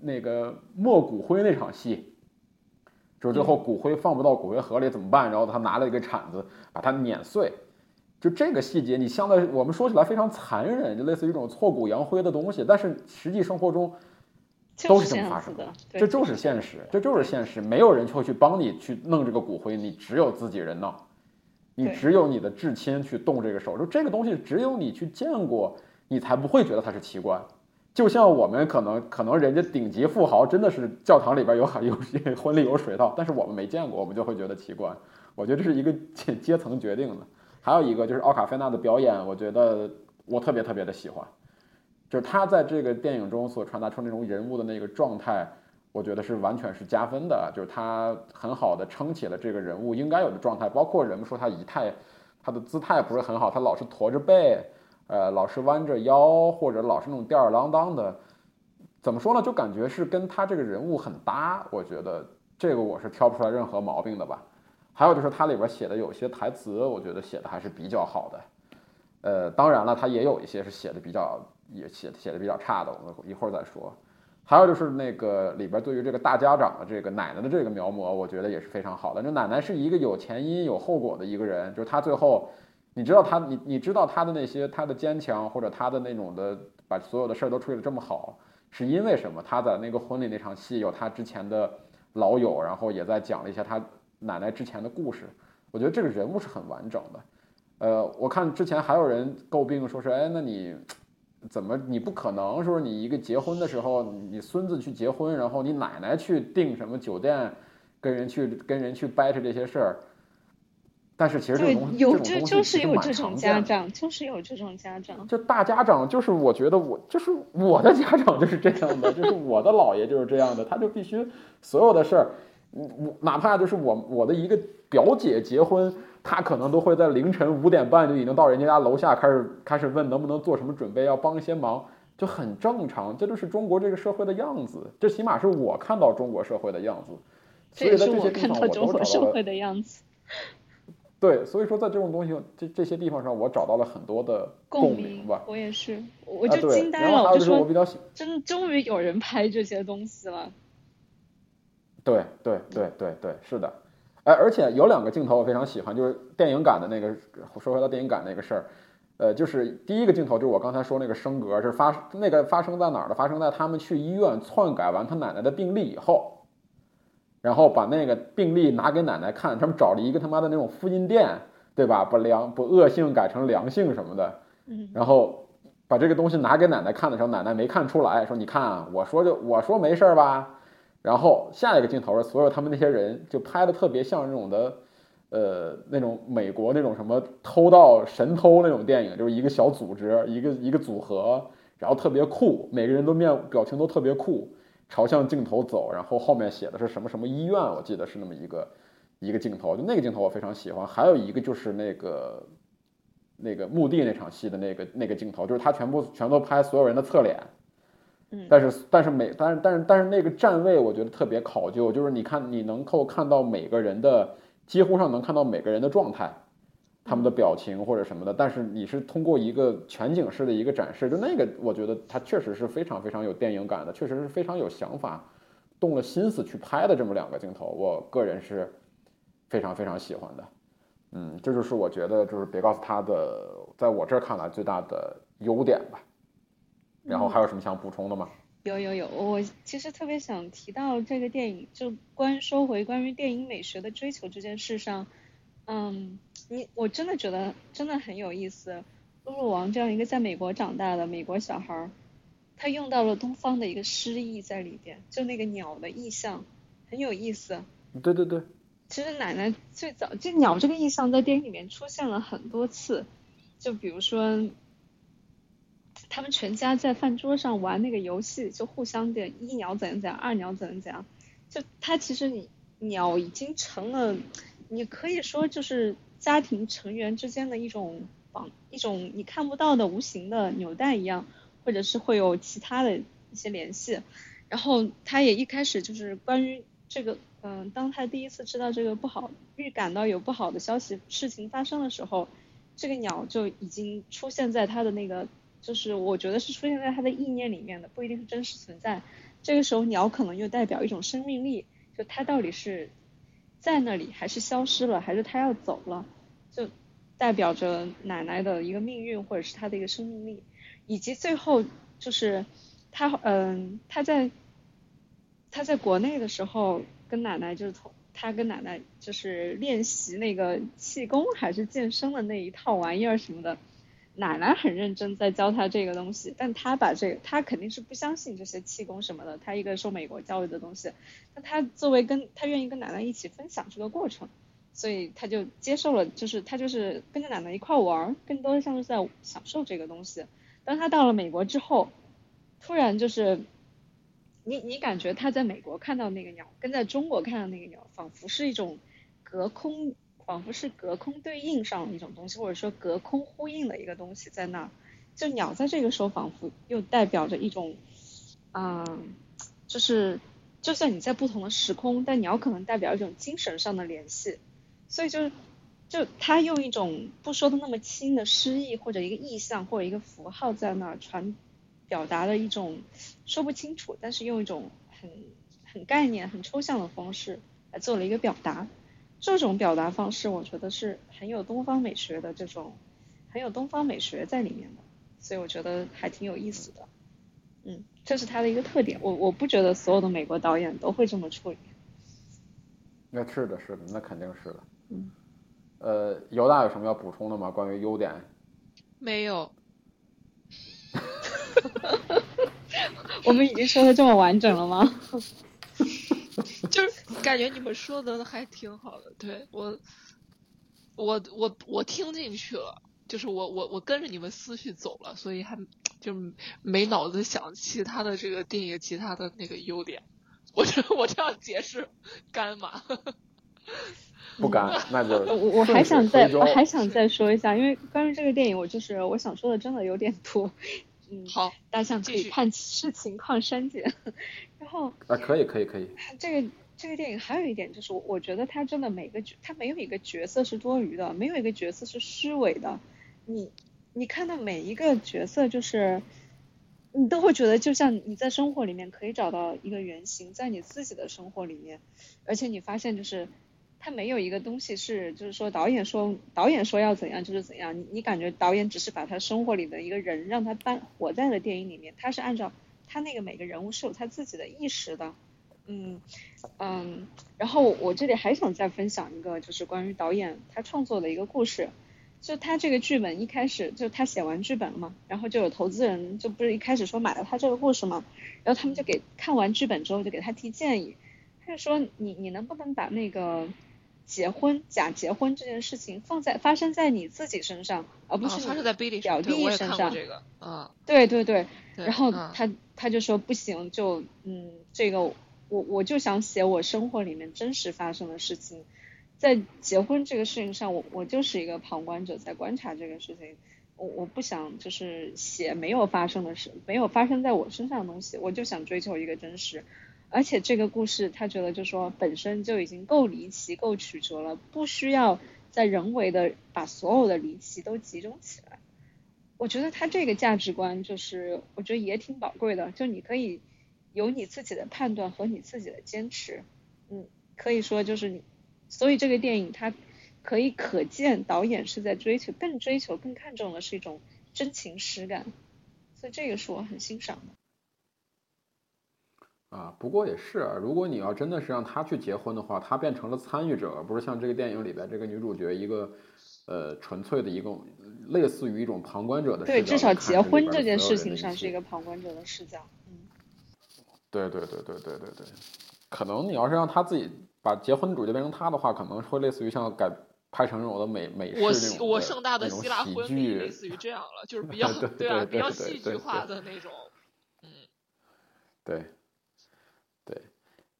那个没骨灰那场戏。就是最后骨灰放不到骨灰盒里怎么办？然后他拿了一个铲子把它碾碎。就这个细节，你相对我们说起来非常残忍，就类似于一种挫骨扬灰的东西，但是实际生活中都是这么发生的，这就是现实，这就是现实，没有人会去帮你去弄这个骨灰，你只有自己人弄，你只有你的至亲去动这个手，就这个东西只有你去见过，你才不会觉得它是奇观。就像我们可能可能人家顶级富豪真的是教堂里边有海有婚礼有水稻，但是我们没见过，我们就会觉得奇怪。我觉得这是一个阶阶层决定的。还有一个就是奥卡菲娜的表演，我觉得我特别特别的喜欢，就是他在这个电影中所传达出那种人物的那个状态，我觉得是完全是加分的，就是他很好的撑起了这个人物应该有的状态，包括人们说他仪态，他的姿态不是很好，他老是驼着背，呃，老是弯着腰，或者老是那种吊儿郎当的，怎么说呢？就感觉是跟他这个人物很搭，我觉得这个我是挑不出来任何毛病的吧。还有就是它里边写的有些台词，我觉得写的还是比较好的，呃，当然了，它也有一些是写的比较也写写的比较差的，我们一会儿再说。还有就是那个里边对于这个大家长的这个奶奶的这个描摹，我觉得也是非常好的。这奶奶是一个有前因有后果的一个人，就是她最后，你知道他你你知道他的那些他的坚强或者他的那种的把所有的事都处理的这么好，是因为什么？他在那个婚礼那场戏有他之前的老友，然后也在讲了一些他。奶奶之前的故事，我觉得这个人物是很完整的。呃，我看之前还有人诟病说是，哎，那你怎么你不可能说你一个结婚的时候，你孙子去结婚，然后你奶奶去订什么酒店，跟人去跟人去掰扯这些事儿。但是其实这种东西，有就就是有这种家长，就是有这种家长。就大家长，就是我觉得我就是我的家长就是这样的，就是我的姥爷就是这样的，他就必须所有的事儿。我哪怕就是我我的一个表姐结婚，她可能都会在凌晨五点半就已经到人家家楼下开始开始问能不能做什么准备，要帮一些忙，就很正常。这就是中国这个社会的样子，这起码是我看到中国社会的样子。所以在这些地方我都找到了。对，所以说在这种东西这这些地方上，我找到了很多的共鸣吧。我也是，我就惊呆了，我就说，喜真终于有人拍这些东西了。对对对对对，是的，哎，而且有两个镜头我非常喜欢，就是电影感的那个。说回到电影感那个事儿，呃，就是第一个镜头就是我刚才说那个升格，是发那个发生在哪儿的？发生在他们去医院篡改完他奶奶的病历以后，然后把那个病历拿给奶奶看，他们找了一个他妈的那种复印店，对吧？把良不恶性改成良性什么的，然后把这个东西拿给奶奶看的时候，奶奶没看出来，说你看，我说就我说没事儿吧。然后下一个镜头是所有他们那些人就拍的特别像那种的，呃，那种美国那种什么偷盗神偷那种电影，就是一个小组织，一个一个组合，然后特别酷，每个人都面表情都特别酷，朝向镜头走，然后后面写的是什么什么医院，我记得是那么一个一个镜头，就那个镜头我非常喜欢。还有一个就是那个那个墓地那场戏的那个那个镜头，就是他全部全都拍所有人的侧脸。嗯但是但是每但是但是但是那个站位我觉得特别考究，就是你看你能够看到每个人的几乎上能看到每个人的状态，他们的表情或者什么的，但是你是通过一个全景式的一个展示，就那个我觉得它确实是非常非常有电影感的，确实是非常有想法，动了心思去拍的这么两个镜头，我个人是非常非常喜欢的。嗯，这就是我觉得就是别告诉他的，在我这儿看来最大的优点吧。然后还有什么想补充的吗？有有有，我其实特别想提到这个电影，就关说回关于电影美学的追求这件事上，嗯，你我真的觉得真的很有意思。露露王这样一个在美国长大的美国小孩儿，他用到了东方的一个诗意在里边，就那个鸟的意象，很有意思。对对对。其实奶奶最早就鸟这个意象在电影里面出现了很多次，就比如说。他们全家在饭桌上玩那个游戏，就互相的一鸟怎样怎样，二鸟怎样怎样，就它其实你鸟已经成了，你可以说就是家庭成员之间的一种绑，一种你看不到的无形的纽带一样，或者是会有其他的一些联系。然后他也一开始就是关于这个，嗯，当他第一次知道这个不好，预感到有不好的消息事情发生的时候，这个鸟就已经出现在他的那个。就是我觉得是出现在他的意念里面的，不一定是真实存在。这个时候鸟可能又代表一种生命力，就它到底是在那里，还是消失了，还是他要走了，就代表着奶奶的一个命运，或者是他的一个生命力，以及最后就是他嗯他在他在国内的时候跟奶奶就是从他跟奶奶就是练习那个气功还是健身的那一套玩意儿什么的。奶奶很认真在教他这个东西，但他把这个，他肯定是不相信这些气功什么的。他一个受美国教育的东西，那他作为跟他愿意跟奶奶一起分享这个过程，所以他就接受了，就是他就是跟着奶奶一块玩，更多的像是在享受这个东西。当他到了美国之后，突然就是，你你感觉他在美国看到那个鸟，跟在中国看到那个鸟，仿佛是一种隔空。仿佛是隔空对应上一种东西，或者说隔空呼应的一个东西在那儿。就鸟在这个时候仿佛又代表着一种，嗯，就是就算你在不同的时空，但鸟可能代表一种精神上的联系。所以就是就他用一种不说的那么轻的诗意或者一个意象或者一个符号在那儿传表达了一种说不清楚，但是用一种很很概念很抽象的方式来做了一个表达。这种表达方式，我觉得是很有东方美学的这种，很有东方美学在里面的，所以我觉得还挺有意思的。嗯，这是它的一个特点。我我不觉得所有的美国导演都会这么处理。那是的，是的，那肯定是的。嗯。呃，犹大有什么要补充的吗？关于优点？没有。我们已经说的这么完整了吗？就是感觉你们说的还挺好的，对我，我我我听进去了，就是我我我跟着你们思绪走了，所以还就没脑子想其他的这个电影其他的那个优点，我这我这样解释干嘛？不干，那就我我还想再我还想再说一下，因为关于这个电影，我就是我想说的真的有点多。嗯，好，大象可以看视情况删减。然后啊，可以可以可以。这个这个电影还有一点就是，我觉得它真的每个角，它没有一个角色是多余的，没有一个角色是虚伪的。你你看到每一个角色，就是你都会觉得，就像你在生活里面可以找到一个原型，在你自己的生活里面，而且你发现就是。他没有一个东西是，就是说导演说导演说要怎样就是怎样，你你感觉导演只是把他生活里的一个人让他搬活在了电影里面，他是按照他那个每个人物是有他自己的意识的，嗯嗯，然后我这里还想再分享一个，就是关于导演他创作的一个故事，就他这个剧本一开始就他写完剧本了嘛，然后就有投资人就不是一开始说买了他这个故事嘛，然后他们就给看完剧本之后就给他提建议，他就说你你能不能把那个。结婚假结婚这件事情放在发生在你自己身上，而不是发生在表弟身上。这个，嗯，对对对。然后他他就说不行，就嗯，这个我我就想写我生活里面真实发生的事情，在结婚这个事情上，我我就是一个旁观者在观察这个事情，我我不想就是写没有发生的事，没有发生在我身上的东西，我就想追求一个真实。而且这个故事，他觉得就说本身就已经够离奇、够曲折了，不需要再人为的把所有的离奇都集中起来。我觉得他这个价值观就是，我觉得也挺宝贵的。就你可以有你自己的判断和你自己的坚持，嗯，可以说就是你。所以这个电影它可以可见，导演是在追求、更追求、更看重的是一种真情实感。所以这个是我很欣赏的。啊，不过也是，如果你要真的是让他去结婚的话，他变成了参与者，而不是像这个电影里边这个女主角一个，呃，纯粹的一个类似于一种旁观者的视角。对，至少结婚这件事情上是一个旁观者的视角。嗯，对对对对对对对，可能你要是让他自己把结婚主角变成他的话，可能会类似于像改拍成这种的美美式那种我盛大的希腊婚礼类似于这样了，就是比 较对啊，比较戏剧化的那种。嗯，对。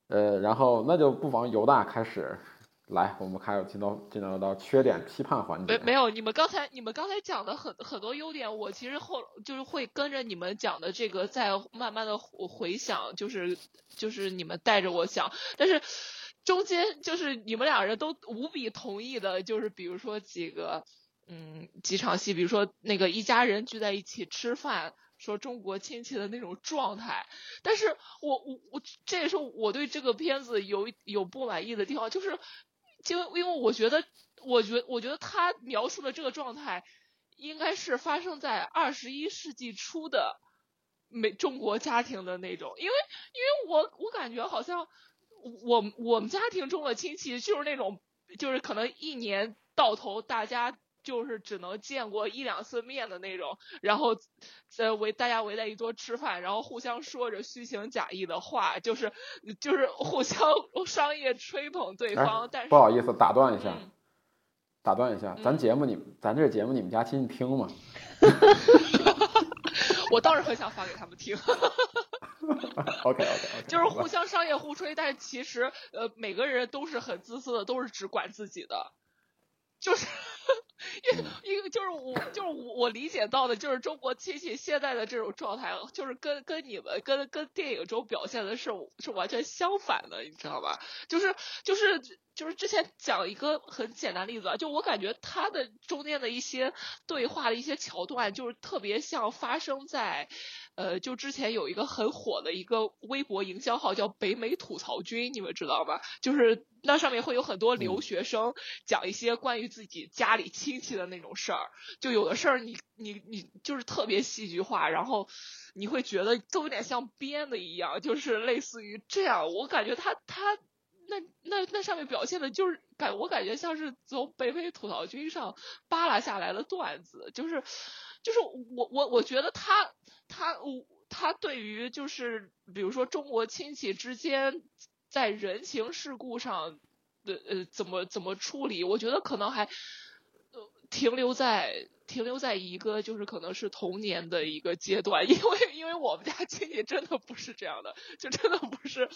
呃，然后那就不妨犹大开始来，我们开始进到进入到缺点批判环节。没没有，你们刚才你们刚才讲的很很多优点，我其实后就是会跟着你们讲的这个在慢慢的回想，就是就是你们带着我想，但是中间就是你们俩人都无比同意的，就是比如说几个嗯几场戏，比如说那个一家人聚在一起吃饭。说中国亲戚的那种状态，但是我我我这也是我对这个片子有有不满意的地方，就是就因为我觉得，我觉我觉得他描述的这个状态，应该是发生在二十一世纪初的美中国家庭的那种，因为因为我我感觉好像我我们家庭中的亲戚就是那种，就是可能一年到头大家。就是只能见过一两次面的那种，然后呃围大家围在一桌吃饭，然后互相说着虚情假意的话，就是就是互相商业吹捧对方。但是不好意思，打断一下，打断一下，咱节目你咱这节目你们家亲戚听吗？我倒是很想发给他们听。OK OK，就是互相商业互吹，但是其实呃每个人都是很自私的，都是只管自己的，就是。因因为就是我就是我我理解到的就是中国亲戚现在的这种状态，就是跟跟你们跟跟电影中表现的是是完全相反的，你知道吧？就是就是就是之前讲一个很简单例子啊，就我感觉他的中间的一些对话的一些桥段，就是特别像发生在。呃，就之前有一个很火的一个微博营销号叫北美吐槽君，你们知道吗？就是那上面会有很多留学生讲一些关于自己家里亲戚的那种事儿，就有的事儿你你你就是特别戏剧化，然后你会觉得都有点像编的一样，就是类似于这样。我感觉他他那那那上面表现的就是感我感觉像是从北美吐槽君上扒拉下来的段子，就是就是我我我觉得他。他我他对于就是比如说中国亲戚之间在人情世故上的呃怎么怎么处理，我觉得可能还呃停留在停留在一个就是可能是童年的一个阶段，因为因为我们家亲戚真的不是这样的，就真的不是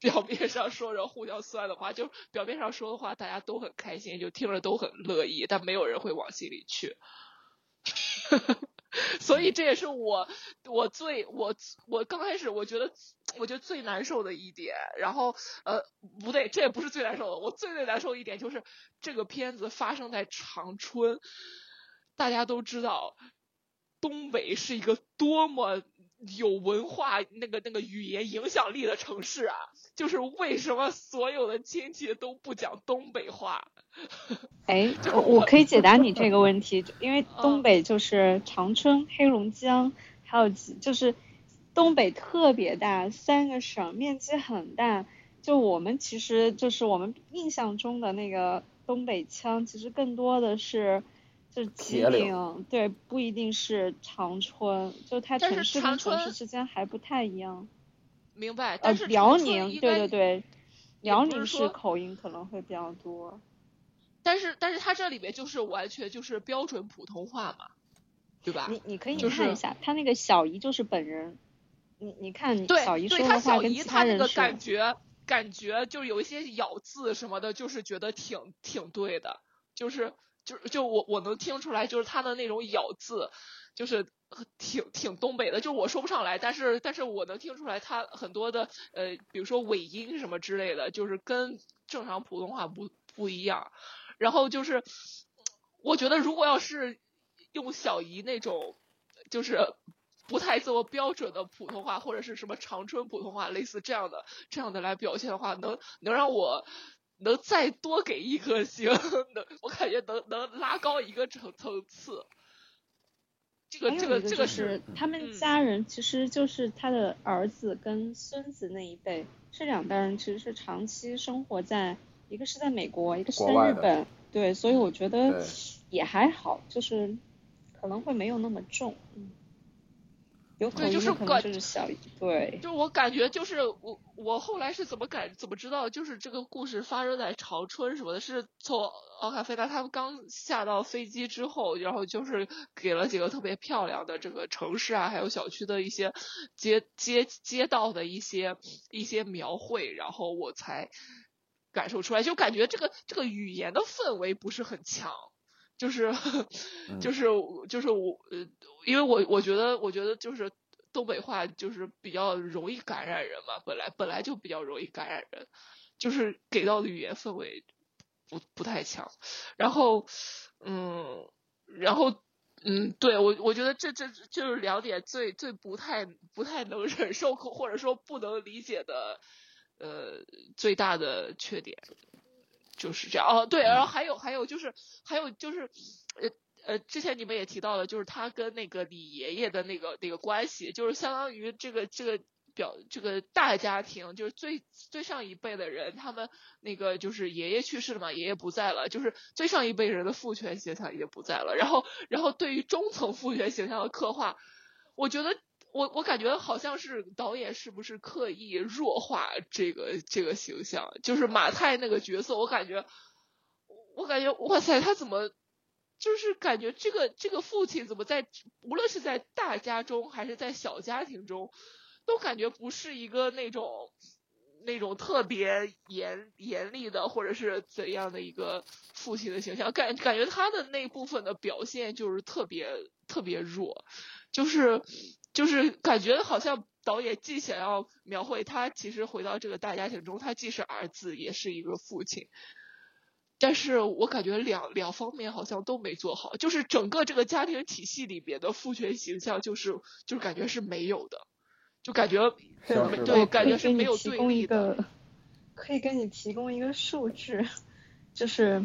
表面上说着互相酸的话，就表面上说的话大家都很开心，就听着都很乐意，但没有人会往心里去。所以这也是我我最我我刚开始我觉得我觉得最难受的一点，然后呃不对，这也不是最难受的，我最最难受一点就是这个片子发生在长春，大家都知道东北是一个多么。有文化那个那个语言影响力的城市啊，就是为什么所有的亲戚都不讲东北话？哎，我我可以解答你这个问题，因为东北就是长春、黑龙江，还有就是东北特别大，三个省面积很大。就我们其实就是我们印象中的那个东北腔，其实更多的是。就是吉林，对，不一定是长春，就它城市跟城市之间还不太一样。明白，但是辽宁，对对对，辽宁是口音可能会比较多。但是，但是他这里面就是完全就是标准普通话嘛，对吧？你你可以看一下，他那个小姨就是本人，你你看小姨说的话跟其他人是。感觉感觉就有一些咬字什么的，就是觉得挺挺对的，就是。就就我我能听出来，就是他的那种咬字，就是挺挺东北的。就我说不上来，但是但是我能听出来他很多的呃，比如说尾音什么之类的，就是跟正常普通话不不一样。然后就是，我觉得如果要是用小姨那种，就是不太这么标准的普通话，或者是什么长春普通话，类似这样的这样的来表现的话，能能让我。能再多给一颗星，能我感觉能能拉高一个层层次。这个这个这个是他们家人，其实就是他的儿子跟孙子那一辈，这两代人其实是长期生活在一个是在美国，一个是在日本，对，所以我觉得也还好，就是可能会没有那么重。对，就是感就是小对，就我感觉就是我我后来是怎么感怎么知道就是这个故事发生在长春什么的，是从奥卡菲达他们刚下到飞机之后，然后就是给了几个特别漂亮的这个城市啊，还有小区的一些街街街道的一些一些描绘，然后我才感受出来，就感觉这个这个语言的氛围不是很强。就是 就是就是我呃，因为我我觉得我觉得就是东北话就是比较容易感染人嘛，本来本来就比较容易感染人，就是给到的语言氛围不不太强，然后嗯，然后嗯，对我我觉得这这就是两点最最不太不太能忍受或者说不能理解的呃最大的缺点。就是这样哦，对，然后还有还有就是还有就是呃呃，之前你们也提到了，就是他跟那个李爷爷的那个那个关系，就是相当于这个这个表这个大家庭，就是最最上一辈的人，他们那个就是爷爷去世了嘛，爷爷不在了，就是最上一辈人的父权形象已经不在了，然后然后对于中层父权形象的刻画，我觉得。我我感觉好像是导演是不是刻意弱化这个这个形象？就是马太那个角色，我感觉，我感觉哇塞，他怎么就是感觉这个这个父亲怎么在无论是在大家中还是在小家庭中，都感觉不是一个那种那种特别严严厉的或者是怎样的一个父亲的形象，感感觉他的那部分的表现就是特别特别弱，就是。就是感觉好像导演既想要描绘他其实回到这个大家庭中，他既是儿子也是一个父亲，但是我感觉两两方面好像都没做好，就是整个这个家庭体系里边的父权形象就是就是感觉是没有的，就感觉对感觉是没有对立的。可以给你提供一个数据，就是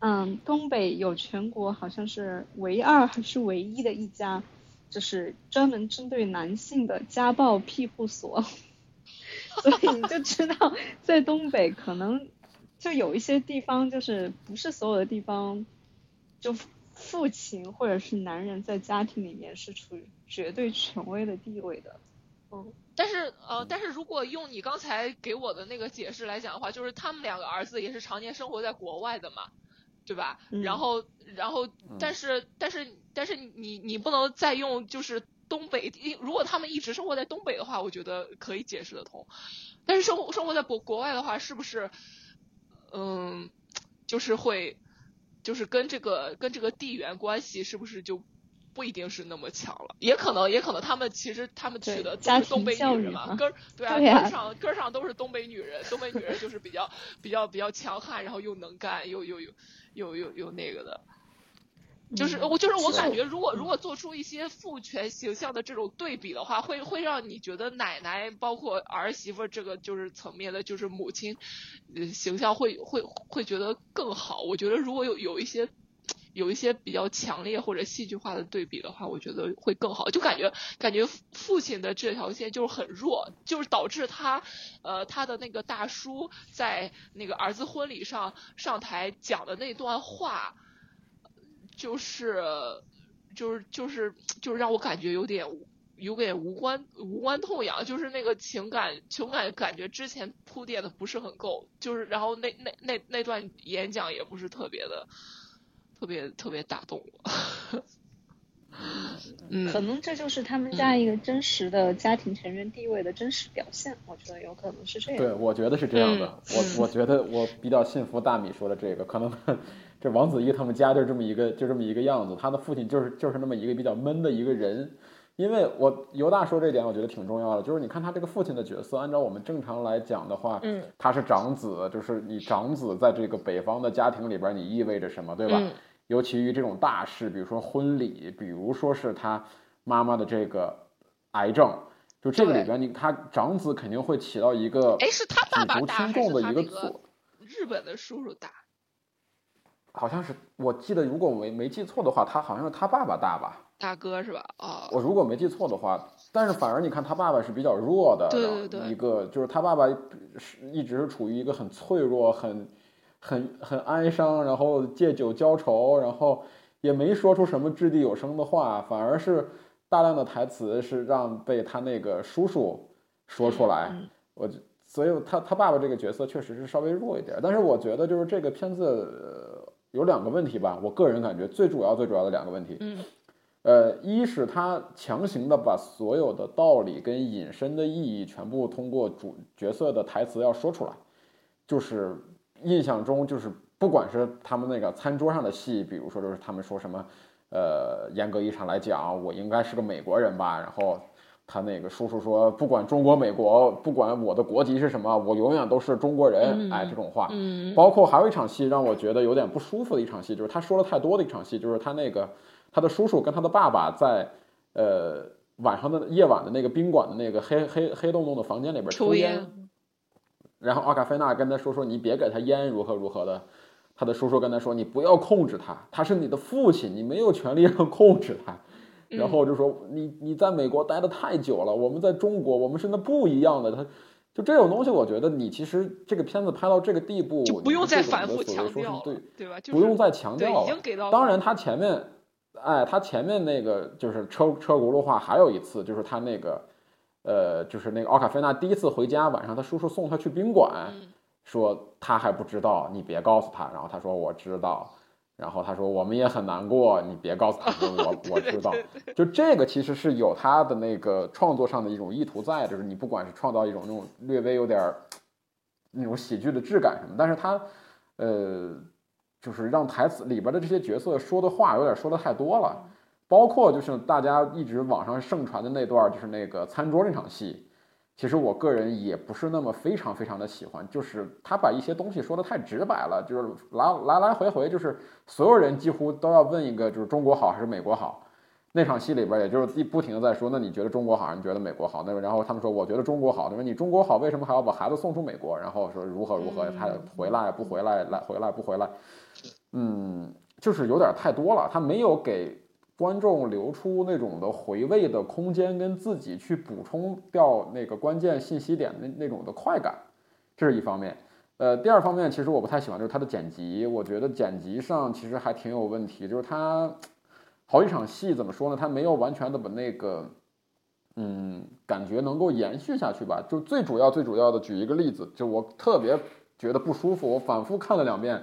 嗯，东北有全国好像是唯二还是唯一的一家。就是专门针对男性的家暴庇护所，所以你就知道，在东北可能就有一些地方，就是不是所有的地方，就父亲或者是男人在家庭里面是处于绝对权威的地位的。嗯，但是呃，但是如果用你刚才给我的那个解释来讲的话，就是他们两个儿子也是常年生活在国外的嘛。对吧？然后，然后，但是，但是，但是，你你不能再用就是东北，如果他们一直生活在东北的话，我觉得可以解释得通。但是生活生活在国国外的话，是不是，嗯，就是会，就是跟这个跟这个地缘关系是不是就不一定是那么强了？也可能，也可能他们其实他们娶的都是东北女人嘛，根 对啊，根上根上都是东北女人，东北女人就是比较比较比较强悍，然后又能干，又又又。又又又那个的，就是我就是我感觉，如果如果做出一些父权形象的这种对比的话，会会让你觉得奶奶包括儿媳妇这个就是层面的，就是母亲呃形象会会会觉得更好。我觉得如果有有一些有一些比较强烈或者戏剧化的对比的话，我觉得会更好。就感觉感觉父亲的这条线就是很弱，就是导致他呃他的那个大叔在那个儿子婚礼上上台讲的那段话，就是就是就是就是让我感觉有点有点无关无关痛痒，就是那个情感情感感觉之前铺垫的不是很够，就是然后那那那那段演讲也不是特别的。特别特别打动我，嗯，可能这就是他们家一个真实的家庭成员地位的真实表现，我觉得有可能是这样。对，我觉得是这样的。我我觉得我比较信服大米说的这个，可能这王子异他们家就这么一个就这么一个样子，他的父亲就是就是那么一个比较闷的一个人。因为我犹大说这点，我觉得挺重要的，就是你看他这个父亲的角色，按照我们正常来讲的话，嗯，他是长子，就是你长子在这个北方的家庭里边，你意味着什么，对吧？尤其于这种大事，比如说婚礼，比如说是他妈妈的这个癌症，就这个里边，你他长子肯定会起到一个哎，是他爸爸大还是他那个日本的叔叔大？好像是，我记得如果我没没记错的话，他好像是他爸爸大吧？大哥是吧？哦，我如果没记错的话，但是反而你看他爸爸是比较弱的，对对对，一个就是他爸爸是一直是处于一个很脆弱、很很很哀伤，然后借酒浇愁，然后也没说出什么掷地有声的话，反而是大量的台词是让被他那个叔叔说出来。我所以他他爸爸这个角色确实是稍微弱一点，但是我觉得就是这个片子。有两个问题吧，我个人感觉最主要、最主要的两个问题。嗯，呃，一是他强行的把所有的道理跟隐身的意义全部通过主角色的台词要说出来，就是印象中就是不管是他们那个餐桌上的戏，比如说就是他们说什么，呃，严格意义上来讲，我应该是个美国人吧，然后。他那个叔叔说：“不管中国、美国，不管我的国籍是什么，我永远都是中国人。”哎，这种话，包括还有一场戏让我觉得有点不舒服的一场戏，就是他说了太多的一场戏，就是他那个他的叔叔跟他的爸爸在呃晚上的夜晚的那个宾馆的那个黑黑黑洞洞的房间里边抽烟，然后奥卡菲娜跟他说说你别给他烟如何如何的，他的叔叔跟他说你不要控制他，他是你的父亲，你没有权利让控制他。然后就说你你在美国待的太久了，我们在中国我们是那不一样的。他就这种东西，我觉得你其实这个片子拍到这个地步，就不用再反复强调，对对吧？不用再强调，已经给到。当然他前面，哎，他前面那个就是车车轱辘话还有一次，就是他那个。呃，就是那个奥卡菲娜第一次回家，晚上他叔叔送他去宾馆，说他还不知道，你别告诉他。然后他说我知道，然后他说我们也很难过，你别告诉他，们我 我知道。就这个其实是有他的那个创作上的一种意图在，就是你不管是创造一种那种略微有点那种喜剧的质感什么，但是他呃，就是让台词里边的这些角色说的话有点说的太多了。包括就是大家一直网上盛传的那段，就是那个餐桌那场戏，其实我个人也不是那么非常非常的喜欢，就是他把一些东西说的太直白了，就是来来来回回，就是所有人几乎都要问一个，就是中国好还是美国好？那场戏里边，也就是不停的在说，那你觉得中国好还是觉得美国好？那然后他们说，我觉得中国好。那么你中国好，为什么还要把孩子送出美国？然后说如何如何，他回来不回来，来回来不回来？嗯，就是有点太多了，他没有给。观众留出那种的回味的空间，跟自己去补充掉那个关键信息点的那种的快感，这是一方面。呃，第二方面，其实我不太喜欢就是它的剪辑，我觉得剪辑上其实还挺有问题。就是它好几场戏怎么说呢？它没有完全的把那个，嗯，感觉能够延续下去吧。就最主要最主要的，举一个例子，就我特别觉得不舒服，我反复看了两遍，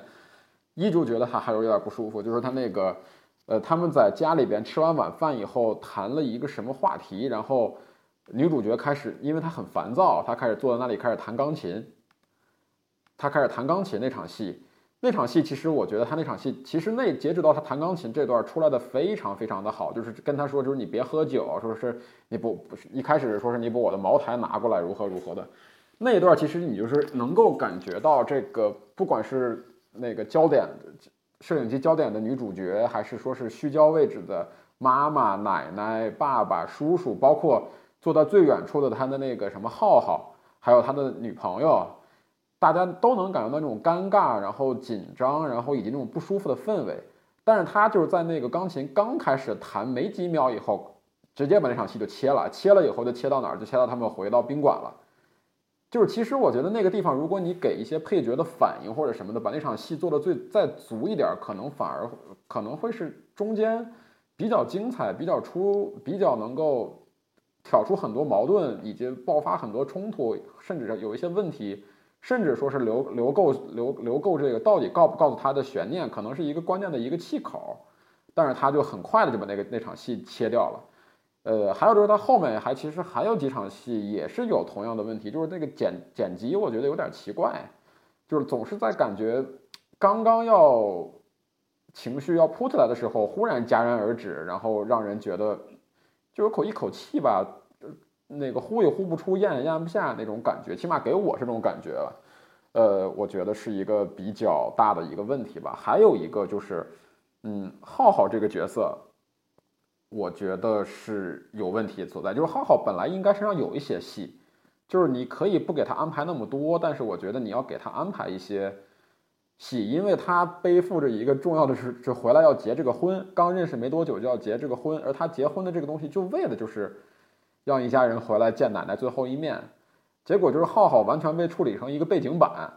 依旧觉得还还有点不舒服，就是它那个。呃，他们在家里边吃完晚饭以后谈了一个什么话题，然后女主角开始，因为她很烦躁，她开始坐在那里开始弹钢琴。她开始弹钢琴那场戏，那场戏其实我觉得她那场戏其实那截止到她弹钢琴这段出来的非常非常的好，就是跟她说就是你别喝酒，说是你不不是一开始说是你把我的茅台拿过来如何如何的，那一段其实你就是能够感觉到这个不管是那个焦点。摄影机焦点的女主角，还是说是虚焦位置的妈妈、奶奶、爸爸、叔叔，包括坐到最远处的他的那个什么浩浩，还有他的女朋友，大家都能感觉到那种尴尬，然后紧张，然后以及那种不舒服的氛围。但是他就是在那个钢琴刚开始弹没几秒以后，直接把那场戏就切了，切了以后就切到哪儿？就切到他们回到宾馆了。就是其实我觉得那个地方，如果你给一些配角的反应或者什么的，把那场戏做的最再足一点，可能反而可能会是中间比较精彩、比较出、比较能够挑出很多矛盾，以及爆发很多冲突，甚至有一些问题，甚至说是留留够留留够这个到底告不告诉他的悬念，可能是一个关键的一个气口，但是他就很快的就把那个那场戏切掉了。呃，还有就是他后面还其实还有几场戏也是有同样的问题，就是那个剪剪辑，我觉得有点奇怪，就是总是在感觉刚刚要情绪要扑起来的时候，忽然戛然而止，然后让人觉得就有口一口气吧，那个呼也呼不出，咽也咽不下那种感觉，起码给我是这种感觉了。呃，我觉得是一个比较大的一个问题吧。还有一个就是，嗯，浩浩这个角色。我觉得是有问题所在，就是浩浩本来应该身上有一些戏，就是你可以不给他安排那么多，但是我觉得你要给他安排一些戏，因为他背负着一个重要的是，就回来要结这个婚，刚认识没多久就要结这个婚，而他结婚的这个东西就为的就是让一家人回来见奶奶最后一面，结果就是浩浩完全被处理成一个背景板，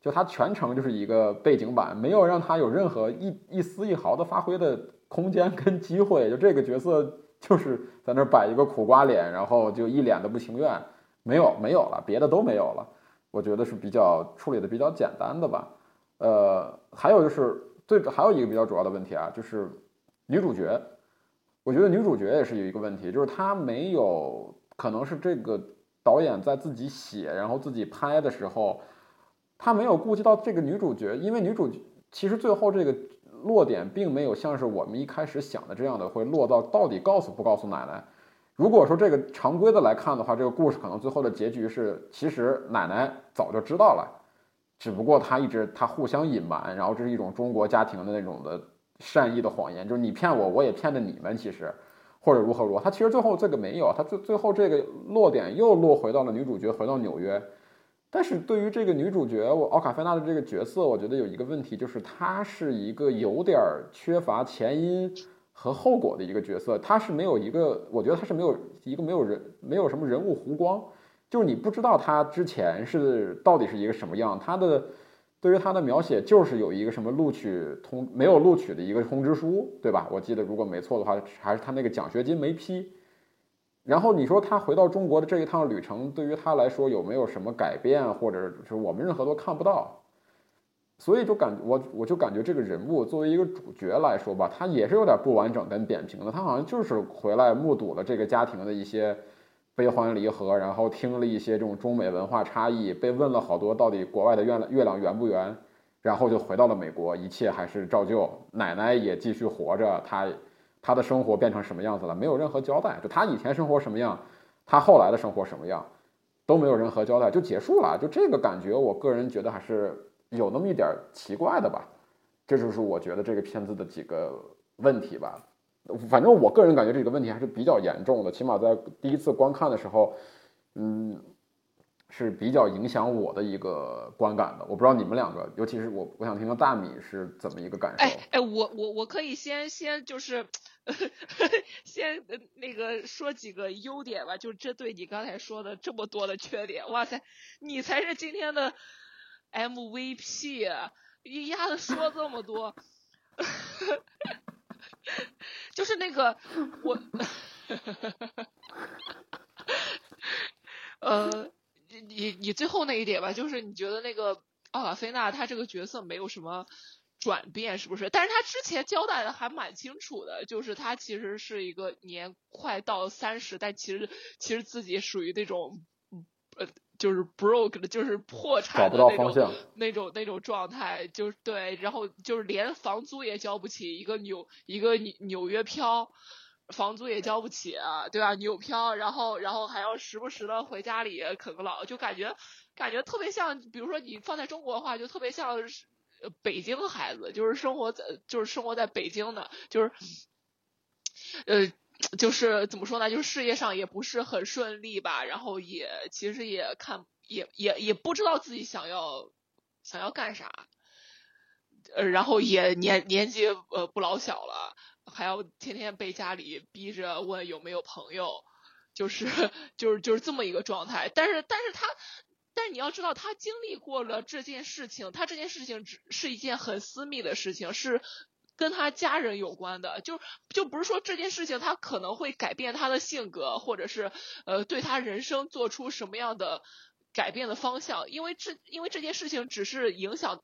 就他全程就是一个背景板，没有让他有任何一一丝一毫的发挥的。空间跟机会，就这个角色就是在那摆一个苦瓜脸，然后就一脸的不情愿，没有没有了，别的都没有了。我觉得是比较处理的比较简单的吧。呃，还有就是最还有一个比较主要的问题啊，就是女主角，我觉得女主角也是有一个问题，就是她没有可能是这个导演在自己写然后自己拍的时候，他没有顾及到这个女主角，因为女主其实最后这个。落点并没有像是我们一开始想的这样的，会落到到底告诉不告诉奶奶。如果说这个常规的来看的话，这个故事可能最后的结局是，其实奶奶早就知道了，只不过她一直她互相隐瞒，然后这是一种中国家庭的那种的善意的谎言，就是你骗我，我也骗着你们，其实或者如何如何。她其实最后这个没有，她最最后这个落点又落回到了女主角回到纽约，但是对于这个女主角，我奥卡菲娜的这个角色，我觉得有一个问题，就是她是一个有点缺乏前因和后果的一个角色。她是没有一个，我觉得她是没有一个没有人没有什么人物弧光，就是你不知道她之前是到底是一个什么样。她的对于她的描写就是有一个什么录取通没有录取的一个通知书，对吧？我记得如果没错的话，还是她那个奖学金没批。然后你说他回到中国的这一趟旅程，对于他来说有没有什么改变，或者是我们任何都看不到，所以就感我我就感觉这个人物作为一个主角来说吧，他也是有点不完整跟扁平的。他好像就是回来目睹了这个家庭的一些悲欢离合，然后听了一些这种中美文化差异，被问了好多到底国外的月亮月亮圆不圆，然后就回到了美国，一切还是照旧，奶奶也继续活着，他。他的生活变成什么样子了？没有任何交代。就他以前生活什么样，他后来的生活什么样，都没有任何交代，就结束了。就这个感觉，我个人觉得还是有那么一点奇怪的吧。这就是我觉得这个片子的几个问题吧。反正我个人感觉这个问题还是比较严重的，起码在第一次观看的时候，嗯。是比较影响我的一个观感的，我不知道你们两个，尤其是我，我想听听大米是怎么一个感受。哎哎，我我我可以先先就是，先那个说几个优点吧，就针对你刚才说的这么多的缺点，哇塞，你才是今天的 MVP，一丫子说这么多，就是那个我，呃。你你最后那一点吧，就是你觉得那个奥卡菲娜她这个角色没有什么转变，是不是？但是他之前交代的还蛮清楚的，就是他其实是一个年快到三十，但其实其实自己属于那种呃就是 broke 的，就是破产的那种那种那种状态，就是对，然后就是连房租也交不起，一个纽一个纽纽约漂。房租也交不起，对吧？纽漂，然后，然后还要时不时的回家里啃个老，就感觉，感觉特别像，比如说你放在中国的话，就特别像北京孩子，就是生活在，就是生活在北京的，就是，呃，就是怎么说呢？就是事业上也不是很顺利吧，然后也其实也看，也也也不知道自己想要想要干啥，呃，然后也年年纪呃不老小了。还要天天被家里逼着问有没有朋友，就是就是就是这么一个状态。但是但是他，但是你要知道，他经历过了这件事情，他这件事情只是一件很私密的事情，是跟他家人有关的。就就不是说这件事情他可能会改变他的性格，或者是呃对他人生做出什么样的改变的方向，因为这因为这件事情只是影响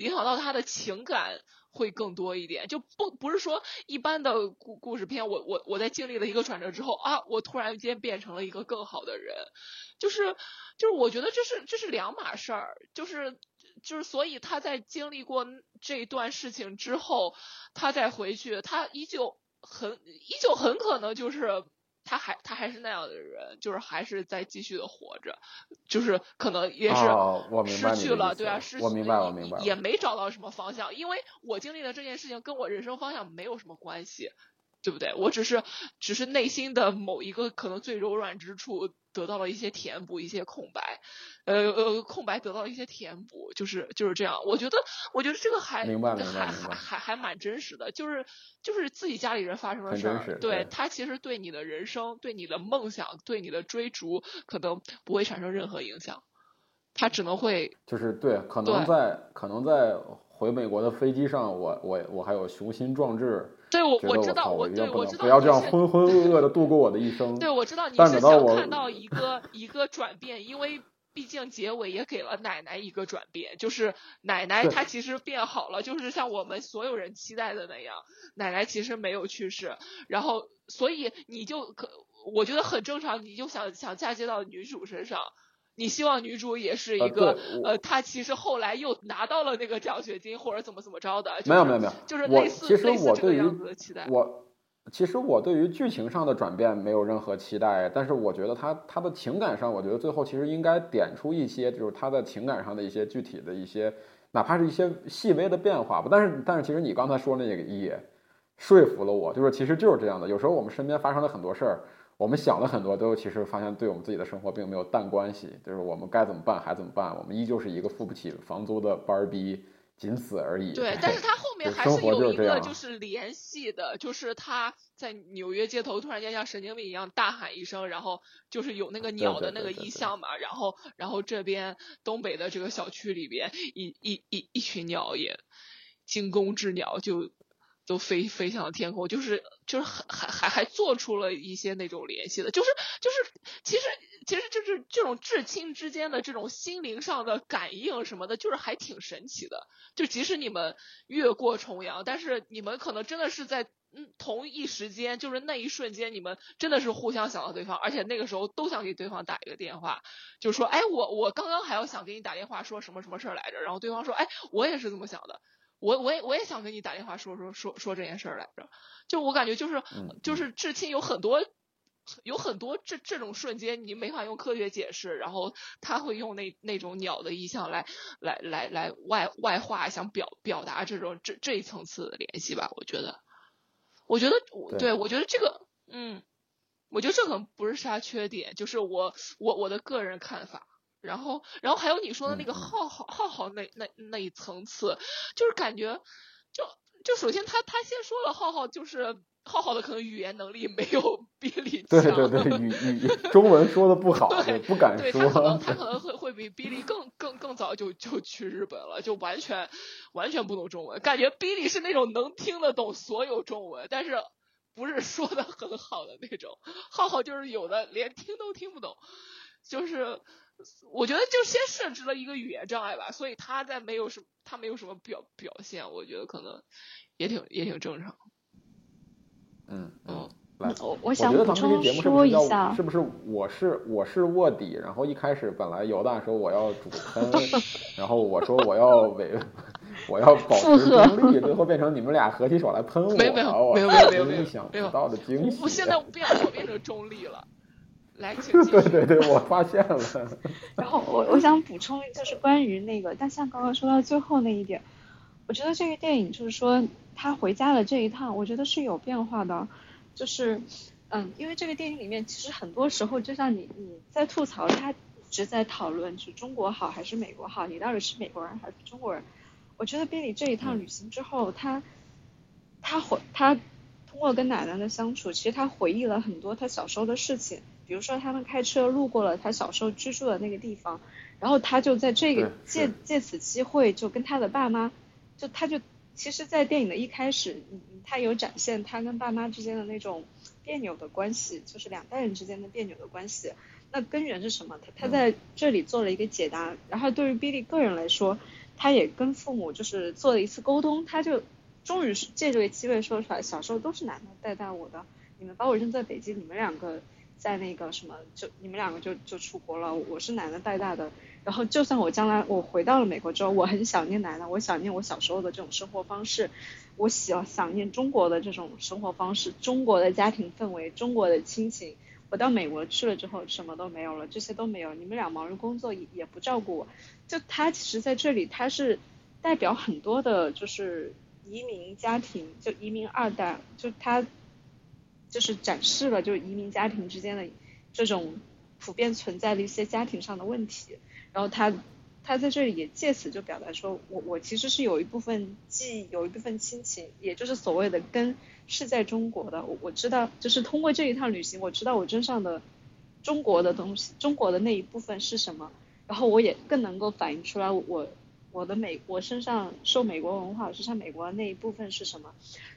影响到他的情感。会更多一点，就不不是说一般的故故事片，我我我在经历了一个转折之后啊，我突然间变成了一个更好的人，就是就是我觉得这是这是两码事儿，就是就是所以他在经历过这段事情之后，他再回去，他依旧很依旧很可能就是。他还他还是那样的人，就是还是在继续的活着，就是可能也是失去了，对啊，失去我明白，我明白，也没找到什么方向，因为我经历的这件事情跟我人生方向没有什么关系。对不对？我只是只是内心的某一个可能最柔软之处得到了一些填补，一些空白，呃呃，空白得到了一些填补，就是就是这样。我觉得我觉得这个还还还还还蛮真实的，就是就是自己家里人发生的事儿，对他其实对你的人生、对你的梦想、对你的追逐，可能不会产生任何影响，他只能会就是对，可能在可能在回美国的飞机上，我我我还有雄心壮志。对，我我知道，我对我知道，不要这样浑浑噩噩的度过我的一生。对，我知道你是想看到一个一个转变，因为毕竟结尾也给了奶奶一个转变，就是奶奶她其实变好了，就是像我们所有人期待的那样，奶奶其实没有去世，然后所以你就可，我觉得很正常，你就想想嫁接到女主身上。你希望女主也是一个呃，她其实后来又拿到了那个奖学金或者怎么怎么着的？没有没有没有，就是类似类似这个样子的期待。我其实我对于剧情上的转变没有任何期待，但是我觉得她她的情感上，我觉得最后其实应该点出一些，就是她的情感上的一些具体的一些，哪怕是一些细微的变化吧。但是但是其实你刚才说那个也说服了我，就是其实就是这样的。有时候我们身边发生了很多事儿。我们想了很多，都其实发现对我们自己的生活并没有淡关系，就是我们该怎么办还怎么办，我们依旧是一个付不起房租的班儿逼，仅此而已。对，但是他后面还是有一个就是联系的，就是他在纽约街头突然间像神经病一样大喊一声，然后就是有那个鸟的那个意象嘛，然后然后这边东北的这个小区里边一一一一群鸟也惊弓之鸟就。都飞飞向了天空，就是就是还还还还做出了一些那种联系的，就是就是其实其实就是这种至亲之间的这种心灵上的感应什么的，就是还挺神奇的。就即使你们越过重洋，但是你们可能真的是在嗯同一时间，就是那一瞬间，你们真的是互相想到对方，而且那个时候都想给对方打一个电话，就说哎我我刚刚还要想给你打电话说什么什么事儿来着，然后对方说哎我也是这么想的。我我也我也想跟你打电话说说说说这件事儿来着，就我感觉就是就是至亲有很多有很多这这种瞬间你没法用科学解释，然后他会用那那种鸟的意象来来来来外外化想表表达这种这这一层次的联系吧，我觉得，我觉得对我觉得这个嗯，我觉得这可能不是啥缺点，就是我我我的个人看法。然后，然后还有你说的那个浩浩浩浩那那那一层次，就是感觉，就就首先他他先说了浩浩就是浩浩的可能语言能力没有 比利强，对对对，语 语中文说的不好，不敢说。他可能他可能会会比比利更更更早就就去日本了，就完全完全不懂中文，感觉比利是那种能听得懂所有中文，但是不是说的很好的那种。浩浩就是有的连听都听不懂，就是。我觉得就先设置了一个语言障碍吧，所以他在没有什他没有什么表表现，我觉得可能也挺也挺正常。嗯嗯，来，我我想补充说一下，是不是我是我是卧底，然后一开始本来尤大说我要主喷，然后我说我要伪，我要保持中立，最后变成你们俩合起手来喷我，没有没有没有没有没有意想不到的惊喜，我现在变我变成中立了。来，对对对，我发现了。然后我我想补充，就是关于那个，但像刚刚说到最后那一点，我觉得这个电影就是说他回家的这一趟，我觉得是有变化的。就是，嗯，因为这个电影里面其实很多时候，就像你你在吐槽，他一直在讨论是中国好还是美国好，你到底是美国人还是中国人？我觉得比利这一趟旅行之后，他他回他通过跟奶奶的相处，其实他回忆了很多他小时候的事情。比如说，他们开车路过了他小时候居住的那个地方，然后他就在这个借借此机会就跟他的爸妈，就他就其实，在电影的一开始，他有展现他跟爸妈之间的那种别扭的关系，就是两代人之间的别扭的关系。那根源是什么？他他在这里做了一个解答。然后对于 Billy 个人来说，他也跟父母就是做了一次沟通，他就终于借这个机会说出来：小时候都是奶奶带大我的，你们把我扔在北京，你们两个。在那个什么，就你们两个就就出国了，我是奶奶带大的。然后就算我将来我回到了美国之后，我很想念奶奶，我想念我小时候的这种生活方式，我喜想念中国的这种生活方式，中国的家庭氛围，中国的亲情。我到美国去了之后，什么都没有了，这些都没有。你们俩忙于工作，也也不照顾我。就他其实在这里，他是代表很多的，就是移民家庭，就移民二代，就他。就是展示了，就是移民家庭之间的这种普遍存在的一些家庭上的问题。然后他他在这里也借此就表达说，我我其实是有一部分记忆，有一部分亲情，也就是所谓的根是在中国的。我我知道，就是通过这一趟旅行，我知道我身上的中国的东西，中国的那一部分是什么。然后我也更能够反映出来，我我的美我身上受美国文化，身上美国的那一部分是什么。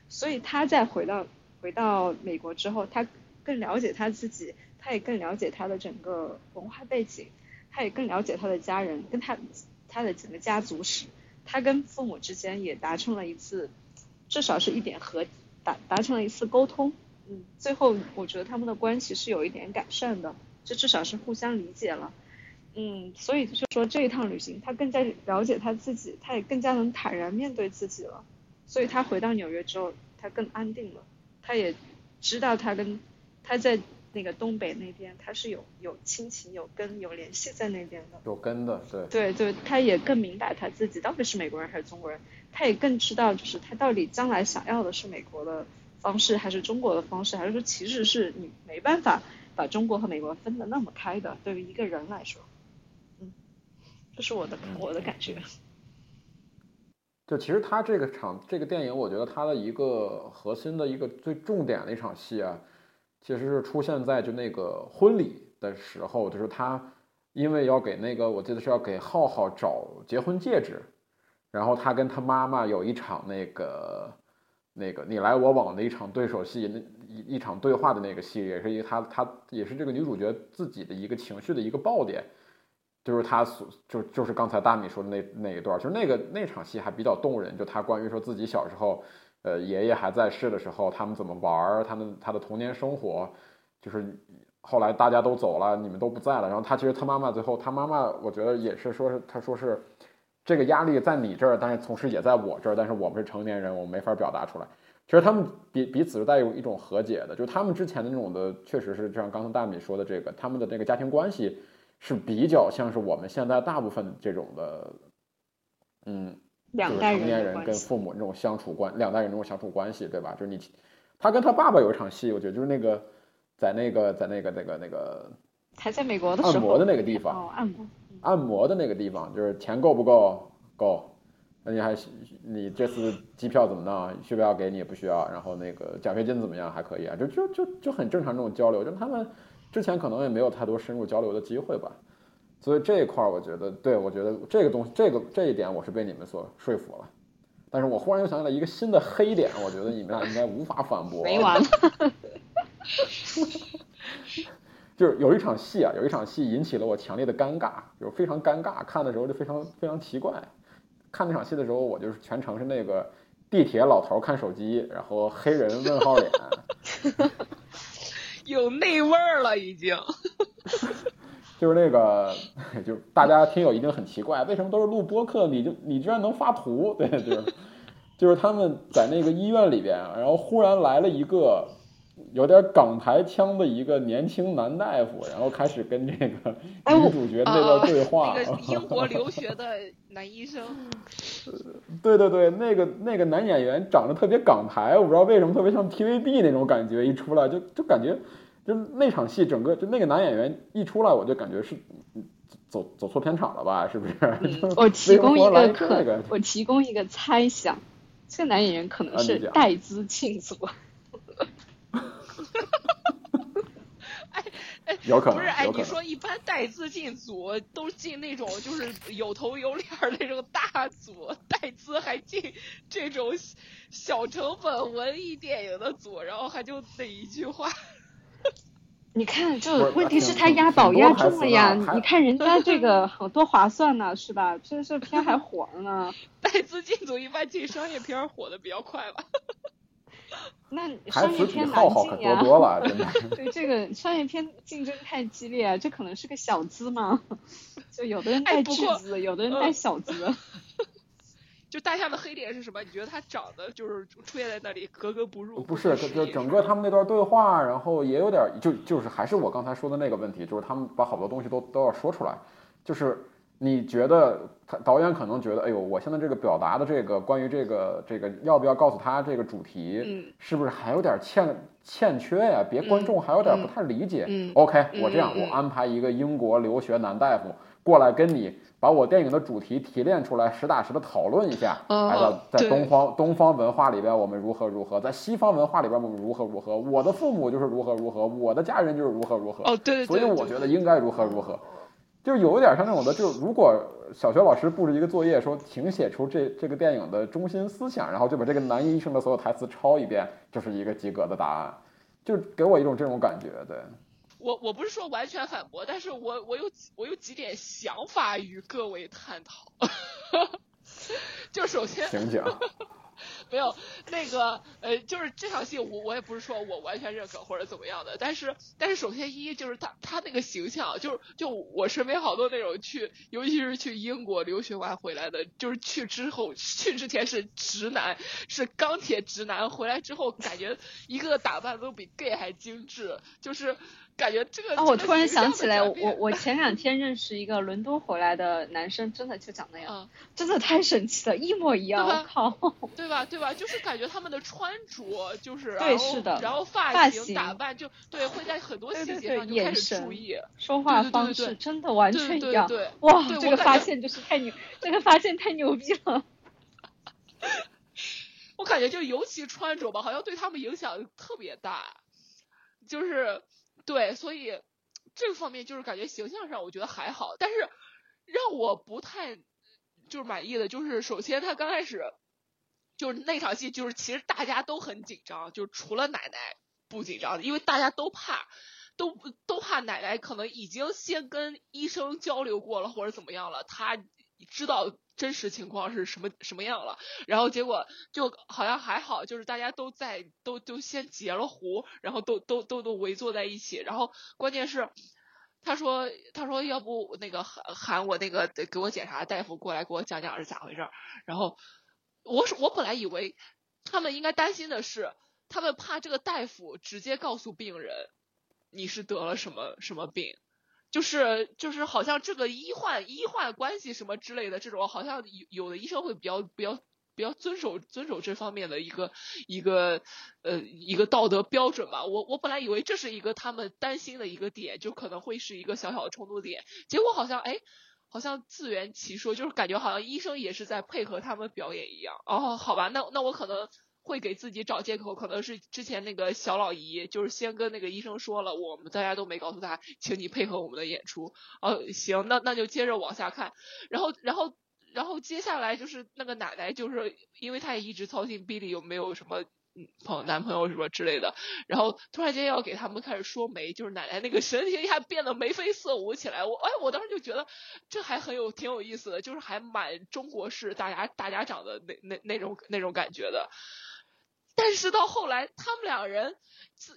所以他再回到。回到美国之后，他更了解他自己，他也更了解他的整个文化背景，他也更了解他的家人，跟他他的整个家族史，他跟父母之间也达成了一次，至少是一点和达达成了一次沟通，嗯，最后我觉得他们的关系是有一点改善的，这至少是互相理解了，嗯，所以就说这一趟旅行，他更加了解他自己，他也更加能坦然面对自己了，所以他回到纽约之后，他更安定了。他也知道他跟他在那个东北那边，他是有有亲情、有根、有联系在那边的。有根的，对。对对，他也更明白他自己到底是美国人还是中国人，他也更知道就是他到底将来想要的是美国的方式，还是中国的方式，还是说其实是你没办法把中国和美国分得那么开的？对于一个人来说，嗯，这是我的我的感觉。就其实他这个场这个电影，我觉得他的一个核心的一个最重点的一场戏啊，其实是出现在就那个婚礼的时候，就是他因为要给那个我记得是要给浩浩找结婚戒指，然后他跟他妈妈有一场那个那个你来我往的一场对手戏，那一一场对话的那个戏，也是一个他他也是这个女主角自己的一个情绪的一个爆点。就是他所就就是刚才大米说的那那一段，就是那个那场戏还比较动人。就他关于说自己小时候，呃，爷爷还在世的时候，他们怎么玩儿，他们他的童年生活，就是后来大家都走了，你们都不在了。然后他其实他妈妈最后，他妈妈我觉得也是说是他说是这个压力在你这儿，但是同时也在我这儿，但是我们是成年人，我没法表达出来。其实他们彼彼此是带有一种和解的，就是他们之前的那种的，确实是就像刚才大米说的这个，他们的那个家庭关系。是比较像是我们现在大部分这种的，嗯，两代成年人跟父母那种相处关，两代人那种相处关系，对吧？就是你，他跟他爸爸有一场戏，我觉得就是那个，在那个在那个那个那个还在美国的按摩的那个地方，按摩，按摩的那个地方，就是钱够不够？够，那你还你这次机票怎么弄？需不需要给你？不需要。然后那个奖学金怎么样？还可以啊，就就就就很正常这种交流，就他们。之前可能也没有太多深入交流的机会吧，所以这一块儿我觉得，对我觉得这个东西，这个这一点我是被你们所说服了。但是我忽然又想起来一个新的黑点，我觉得你们俩应该无法反驳。没完。就是有一场戏啊，有一场戏引起了我强烈的尴尬，就是非常尴尬，看的时候就非常非常奇怪。看那场戏的时候，我就是全程是那个地铁老头看手机，然后黑人问号脸。有那味儿了，已经。就是那个，就大家听友一定很奇怪，为什么都是录播客，你就你居然能发图？对，就是，就是他们在那个医院里边，然后忽然来了一个。有点港台腔的一个年轻男大夫，然后开始跟这个女主角那段对话。那个英国留学的男医生。对对对，那个那个男演员长得特别港台，我不知道为什么特别像 TVB 那种感觉，一出来就就感觉，就那场戏整个就那个男演员一出来，我就感觉是走走错片场了吧？是不是？我提供一个可，我提供一个猜想，这个男演员可能是戴资庆组。哎哎，不是哎，你说一般带资进组都进那种就是有头有脸那种大组，带资还进这种小成本文艺电影的组，然后还就那一句话。你看，就问题是他押宝押中了呀！你看人家这个 好多划算呢，是吧？这这片还 火了呢。带资进组一般进商业片火的比较快吧。那商业片难进呀，对这个商业片竞争太激烈，这可能是个小资嘛？就有的人带巨资，有的人带小资。就大象的黑点是什么？你觉得他长得就是出现在那里格格不入？不是，就整个他们那段对话，然后也有点，就就是还是我刚才说的那个问题，就是他们把好多东西都都要说出来，就是。你觉得他导演可能觉得，哎呦，我现在这个表达的这个关于这个这个要不要告诉他这个主题，是不是还有点欠欠缺呀？别观众还有点不太理解。OK，我这样，我安排一个英国留学男大夫过来跟你把我电影的主题提炼出来，实打实的讨论一下。哎，在在东方东方文化里边我们如何如何，在西方文化里边我们如何如何。我的父母就是如何如何，我的家人就是如何如何。哦，对，所以我觉得应该如何如何。就是有一点像那种的，就是如果小学老师布置一个作业，说请写出这这个电影的中心思想，然后就把这个男医生的所有台词抄一遍，就是一个及格的答案，就给我一种这种感觉。对，我我不是说完全反驳，但是我我有我有几点想法与各位探讨。就首先，请讲。没有那个呃，就是这场戏，我我也不是说我完全认可或者怎么样的，但是但是首先一就是他他那个形象，就是就我身边好多那种去，尤其是去英国留学完回来的，就是去之后去之前是直男，是钢铁直男，回来之后感觉一个打扮都比 gay 还精致，就是感觉这个。啊，我突然想起来，我我前两天认识一个伦敦回来的男生，真的就长那样，真的太神奇了，一模一样，我靠。对吧？对吧？就是感觉他们的穿着，就是对，是的，然后发型打扮，就对，会在很多细节上就开始注意，说话方式真的完全一样。哇，这个发现就是太牛，这个发现太牛逼了。我感觉就尤其穿着吧，好像对他们影响特别大，就是对，所以这个方面就是感觉形象上我觉得还好，但是让我不太就是满意的就是，首先他刚开始就是那场戏，就是其实大家都很紧张，就除了奶奶不紧张，因为大家都怕，都都怕奶奶可能已经先跟医生交流过了或者怎么样了，他知道。真实情况是什么什么样了？然后结果就好像还好，就是大家都在都都先截了胡，然后都都都都围坐在一起。然后关键是他说他说要不那个喊喊我那个给我检查大夫过来给我讲讲是咋回事儿。然后我是我本来以为他们应该担心的是，他们怕这个大夫直接告诉病人你是得了什么什么病。就是就是好像这个医患医患关系什么之类的这种，好像有有的医生会比较比较比较遵守遵守这方面的一个一个呃一个道德标准吧。我我本来以为这是一个他们担心的一个点，就可能会是一个小小的冲突点。结果好像哎，好像自圆其说，就是感觉好像医生也是在配合他们表演一样。哦，好吧，那那我可能。会给自己找借口，可能是之前那个小老姨，就是先跟那个医生说了，我们大家都没告诉他，请你配合我们的演出。哦，行，那那就接着往下看。然后，然后，然后接下来就是那个奶奶，就是因为她也一直操心 Billy 有没有什么朋、男朋友什么之类的。然后突然间要给他们开始说媒，就是奶奶那个神情一下变得眉飞色舞起来。我哎，我当时就觉得这还很有挺有意思的，就是还蛮中国式大家大家长的那那那种那种感觉的。但是到后来，他们两人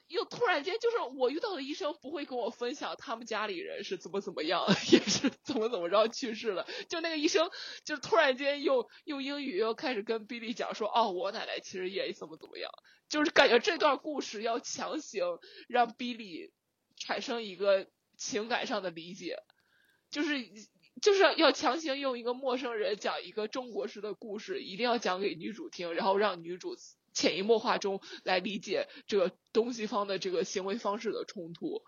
又突然间，就是我遇到的医生不会跟我分享他们家里人是怎么怎么样，也是怎么怎么着去世了。就那个医生，就突然间又用英语又开始跟 Billy 讲说，哦，我奶奶其实也怎么怎么样，就是感觉这段故事要强行让 Billy 产生一个情感上的理解，就是就是要强行用一个陌生人讲一个中国式的故事，一定要讲给女主听，然后让女主。潜移默化中来理解这个东西方的这个行为方式的冲突，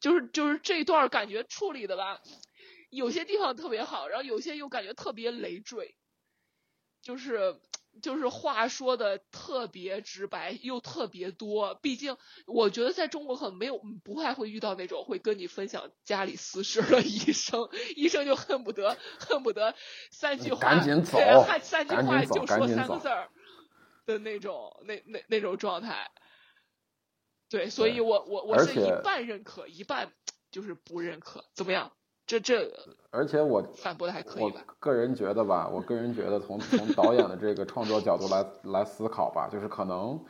就是就是这一段感觉处理的吧，有些地方特别好，然后有些又感觉特别累赘，就是就是话说的特别直白又特别多。毕竟我觉得在中国可能没有不太会遇到那种会跟你分享家里私事的 医生，医生就恨不得恨不得三句话，赶紧走，三句话就说三个字儿。的那种那那那种状态，对，所以我我我是一半认可，一半就是不认可，怎么样？这这，而且我反驳的还可以吧？个人觉得吧，我个人觉得从从导演的这个创作角度来来思考吧，就是可能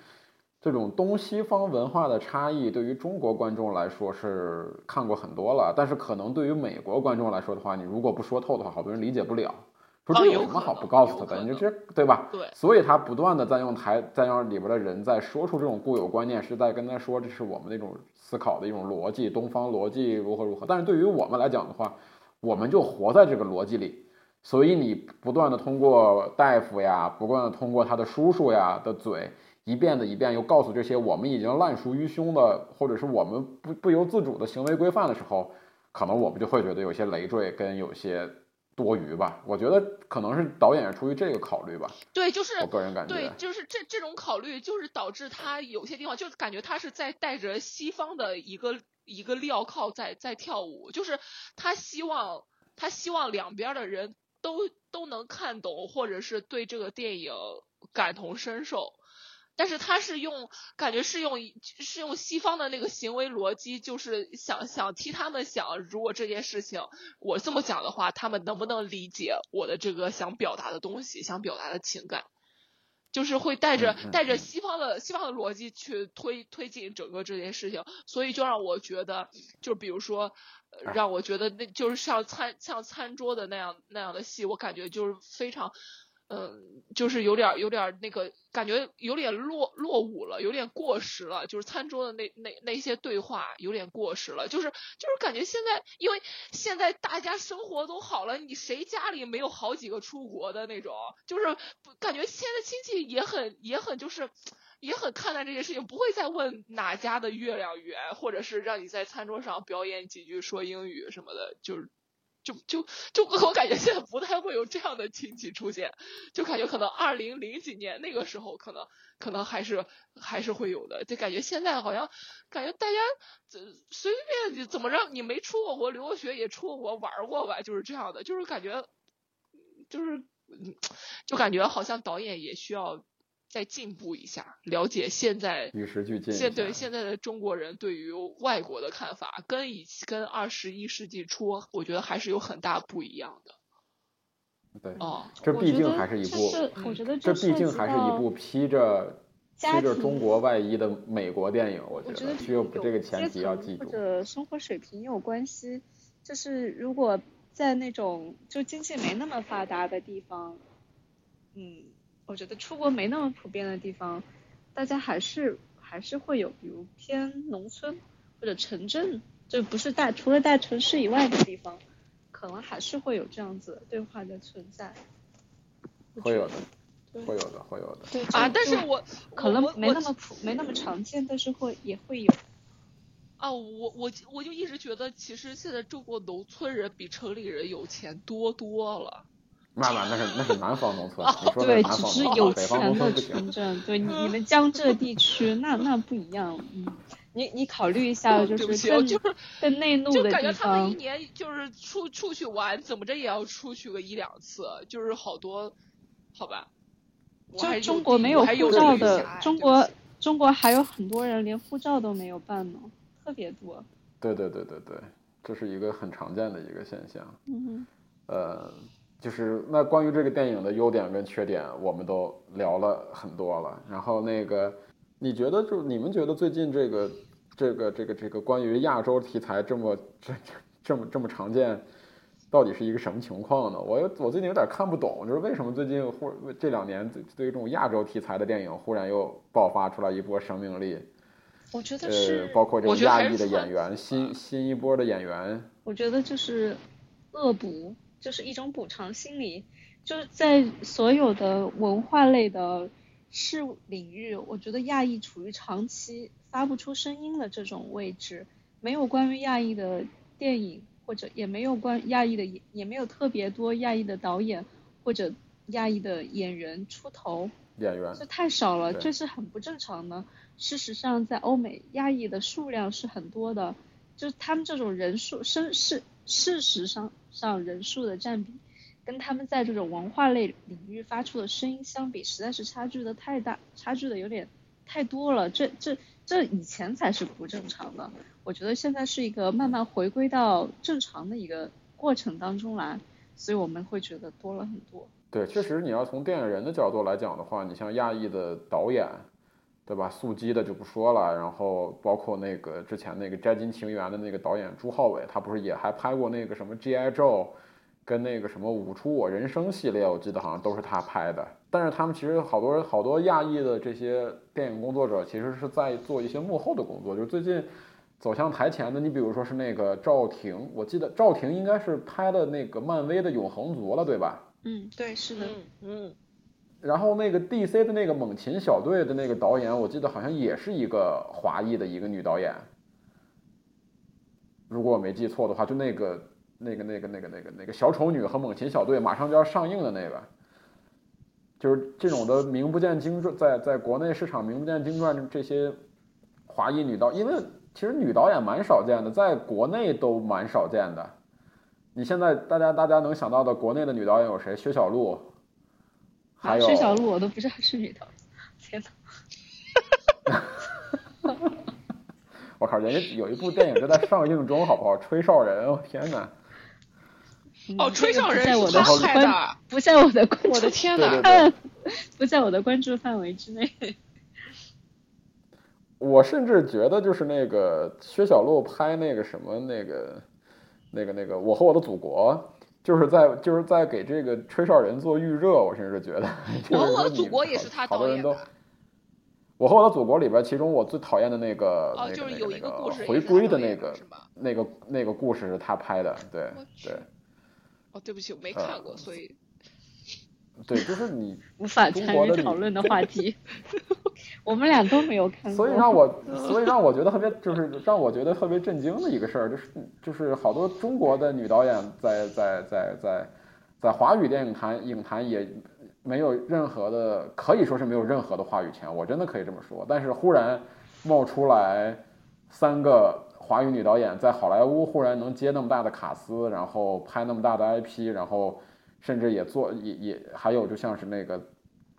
这种东西方文化的差异，对于中国观众来说是看过很多了，但是可能对于美国观众来说的话，你如果不说透的话，好多人理解不了。说这有什么好不告诉他的？你就这对吧？对，所以他不断的在用台，在让里边的人在说出这种固有观念，是在跟他说这是我们那种思考的一种逻辑，东方逻辑如何如何。但是对于我们来讲的话，我们就活在这个逻辑里，所以你不断的通过大夫呀，不断的通过他的叔叔呀的嘴，一遍的一遍又告诉这些我们已经烂熟于胸的，或者是我们不不由自主的行为规范的时候，可能我们就会觉得有些累赘跟有些。多余吧，我觉得可能是导演是出于这个考虑吧。对，就是我个人感觉，对，就是这这种考虑，就是导致他有些地方就感觉他是在带着西方的一个一个镣铐在在跳舞，就是他希望他希望两边的人都都能看懂，或者是对这个电影感同身受。但是他是用感觉是用是用西方的那个行为逻辑，就是想想替他们想，如果这件事情我这么讲的话，他们能不能理解我的这个想表达的东西，想表达的情感，就是会带着带着西方的西方的逻辑去推推进整个这件事情，所以就让我觉得，就比如说，让我觉得那就是像餐像餐桌的那样那样的戏，我感觉就是非常。嗯。就是有点有点那个感觉，有点落落伍了，有点过时了。就是餐桌的那那那些对话有点过时了。就是就是感觉现在，因为现在大家生活都好了，你谁家里没有好几个出国的那种？就是感觉现在亲戚也很也很就是也很看待这件事情，不会再问哪家的月亮圆，或者是让你在餐桌上表演几句说英语什么的，就是。就就就我感觉现在不太会有这样的亲戚出现，就感觉可能二零零几年那个时候可能可能还是还是会有的，就感觉现在好像感觉大家随便你怎么着你没出过国留过学也出过国玩过吧，就是这样的，就是感觉就是就感觉好像导演也需要。再进步一下，了解现在与时俱进。现对现在的中国人对于外国的看法，跟以跟二十一世纪初，我觉得还是有很大不一样的。对，哦，这毕竟还是一部，我觉得这毕竟还是一部披着披着中国外衣的美国电影。我觉得需要这个前提要记住。或者生活水平有关系，就是如果在那种就经济没那么发达的地方，嗯。我觉得出国没那么普遍的地方，大家还是还是会有，比如偏农村或者城镇，就不是大除了大城市以外的地方，可能还是会有这样子对话的存在。会有的，会有的，会有的。对啊，但是我可能没那么普，没那么常见，但是会也会有。啊，我我我就一直觉得，其实现在中国农村人比城里人有钱多多了。那那那是那是南方农村，你说对，南只是有钱的城镇，对，你们江浙地区那那不一样，嗯，你你考虑一下，就是更更内陆的地方，就感觉他们一年就是出出去玩，怎么着也要出去个一两次，就是好多，好吧？就中国没有护照的，中国中国还有很多人连护照都没有办呢，特别多。对对对对对，这是一个很常见的一个现象。嗯哼，呃。就是那关于这个电影的优点跟缺点，我们都聊了很多了。然后那个，你觉得就你们觉得最近这个这个这个这个关于亚洲题材这么这这么这么常见，到底是一个什么情况呢？我我最近有点看不懂，就是为什么最近忽这两年对对于这种亚洲题材的电影忽然又爆发出来一波生命力？我觉得是，包括这种亚裔的演员，新新一波的演员。我觉得就是恶补。就是一种补偿心理，就是在所有的文化类的事领域，我觉得亚裔处于长期发不出声音的这种位置，没有关于亚裔的电影，或者也没有关亚裔的也也没有特别多亚裔的导演或者亚裔的演员出头，演员这太少了，这是很不正常的。事实上，在欧美，亚裔的数量是很多的，就是他们这种人数声是事实上。上人数的占比，跟他们在这种文化类领域发出的声音相比，实在是差距的太大，差距的有点太多了。这这这以前才是不正常的，我觉得现在是一个慢慢回归到正常的一个过程当中来，所以我们会觉得多了很多。对，确实你要从电影人的角度来讲的话，你像亚裔的导演，对吧？素鸡的就不说了，然后包括那个之前那个《摘金情缘》的那个导演朱浩伟，他不是也还拍过那个什么《G.I. Joe》，跟那个什么《舞出我人生》系列，我记得好像都是他拍的。但是他们其实好多好多亚裔的这些电影工作者，其实是在做一些幕后的工作。就是最近走向台前的，你比如说是那个赵婷，我记得赵婷应该是拍的那个漫威的《永恒族》了，对吧？嗯，对，是的，嗯。然后那个 DC 的那个猛禽小队的那个导演，我记得好像也是一个华裔的一个女导演，如果我没记错的话，就那个那个那个那个那个那个小丑女和猛禽小队马上就要上映的那个，就是这种的名不见经传，在在国内市场名不见经传这些华裔女导，因为其实女导演蛮少见的，在国内都蛮少见的。你现在大家大家能想到的国内的女导演有谁？薛晓路。还有薛小璐，我都不知道是女的，天哪！我靠，人家有一部电影正在上映中，好不好？吹哨人，我天呐！哦，吹哨人是他拍的，不在我的，我的天哪！不在我的关注范围之内。我甚至觉得，就是那个薛小璐拍那个什么，那个、那个、那个《我和我的祖国》。就是在就是在给这个吹哨人做预热，我甚至觉得。我和我的祖国也是他导演的。我和我的祖国里边，其中我最讨厌的那个哦，就是有一个故事回归的那个那个那个故事是他拍的，对对。哦，对不起，我没看过，所以。对，就是你无法参与讨论的 话题。我们俩都没有看过。所以让我，所以让我觉得特别，就是让我觉得特别震惊的一个事儿，就是就是好多中国的女导演在在在在在华语电影坛影坛也没有任何的，可以说是没有任何的话语权，我真的可以这么说。但是忽然冒出来三个华语女导演，在好莱坞忽然能接那么大的卡司，然后拍那么大的 IP，然后。甚至也做也也还有就像是那个，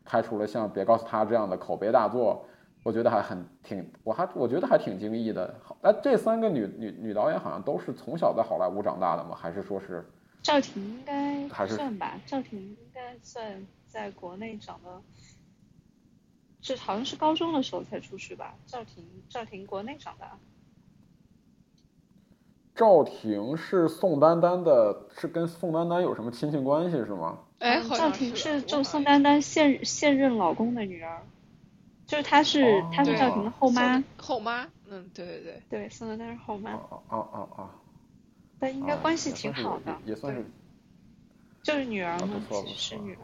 拍出了像《别告诉他》这样的口碑大作，我觉得还很挺，我还我觉得还挺惊异的。好哎，这三个女女女导演好像都是从小在好莱坞长大的吗？还是说是？赵婷应该算吧，赵婷应该算在国内长的，这好像是高中的时候才出去吧？赵婷赵婷国内长大。赵婷是宋丹丹的，是跟宋丹丹有什么亲戚关系是吗？哎，赵婷是就宋丹丹现现任老公的女儿，就是她是她是赵婷的后妈。后妈，嗯，对对对。对，宋丹丹是后妈。哦哦哦哦。但应该关系挺好的。也算是。就是女儿嘛，是女儿。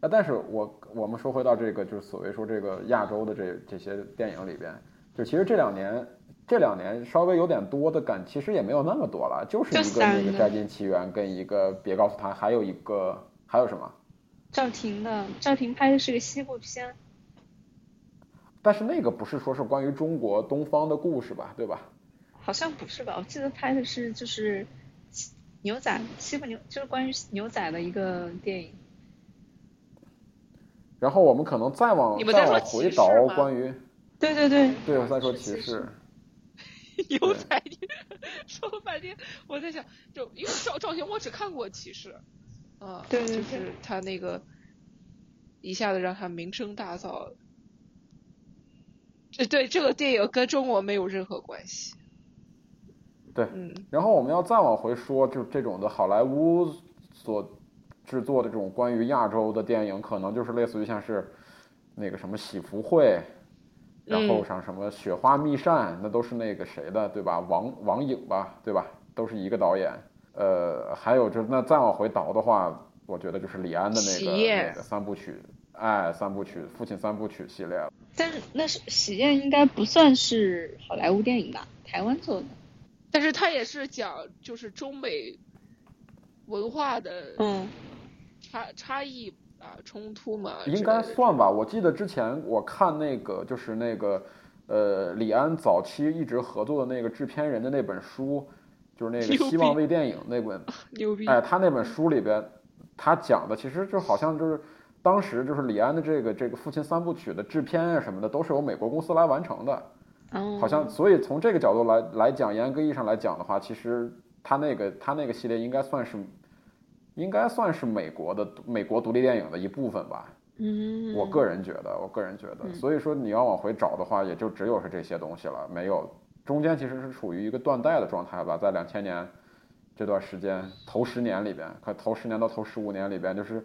啊，但是我我们说回到这个，就是所谓说这个亚洲的这这些电影里边，就其实这两年。这两年稍微有点多的感，其实也没有那么多了，就是一个那个《摘金奇缘》跟一个《别告诉他》，还有一个还有什么？赵婷的，赵婷拍的是个西部片。但是那个不是说是关于中国东方的故事吧？对吧？好像不是吧？我记得拍的是就是牛仔西部牛，就是关于牛仔的一个电影。然后我们可能再往再往回倒，关于对对对，对我在说骑士。牛仔，说了半天，我在想，就因为赵赵婷，我只看过《骑士》，啊，对，就是他那个一下子让他名声大噪。这对这个电影跟中国没有任何关系。对，嗯。然后我们要再往回说，就这种的好莱坞所制作的这种关于亚洲的电影，可能就是类似于像是那个什么《喜福会》。然后像什么《雪花秘扇》，那都是那个谁的，对吧？王王颖吧，对吧？都是一个导演。呃，还有就那再往回倒的话，我觉得就是李安的那个那个三部曲，哎，三部曲，父亲三部曲系列了。但是那是喜宴应该不算是好莱坞电影吧？台湾做的。但是他也是讲就是中美文化的嗯差差异。啊，冲突嘛，应该算吧。我记得之前我看那个，就是那个，呃，李安早期一直合作的那个制片人的那本书，就是那个 《希望微电影》那本。牛逼！哎，他那本书里边，他讲的其实就好像就是当时就是李安的这个这个《父亲三部曲》的制片啊什么的，都是由美国公司来完成的。好像所以从这个角度来来讲，严格意义上来讲的话，其实他那个他那个系列应该算是。应该算是美国的美国独立电影的一部分吧。嗯，我个人觉得，我个人觉得，所以说你要往回找的话，也就只有是这些东西了，没有中间其实是处于一个断代的状态吧。在两千年这段时间头十年里边，可头十年到头十五年里边，就是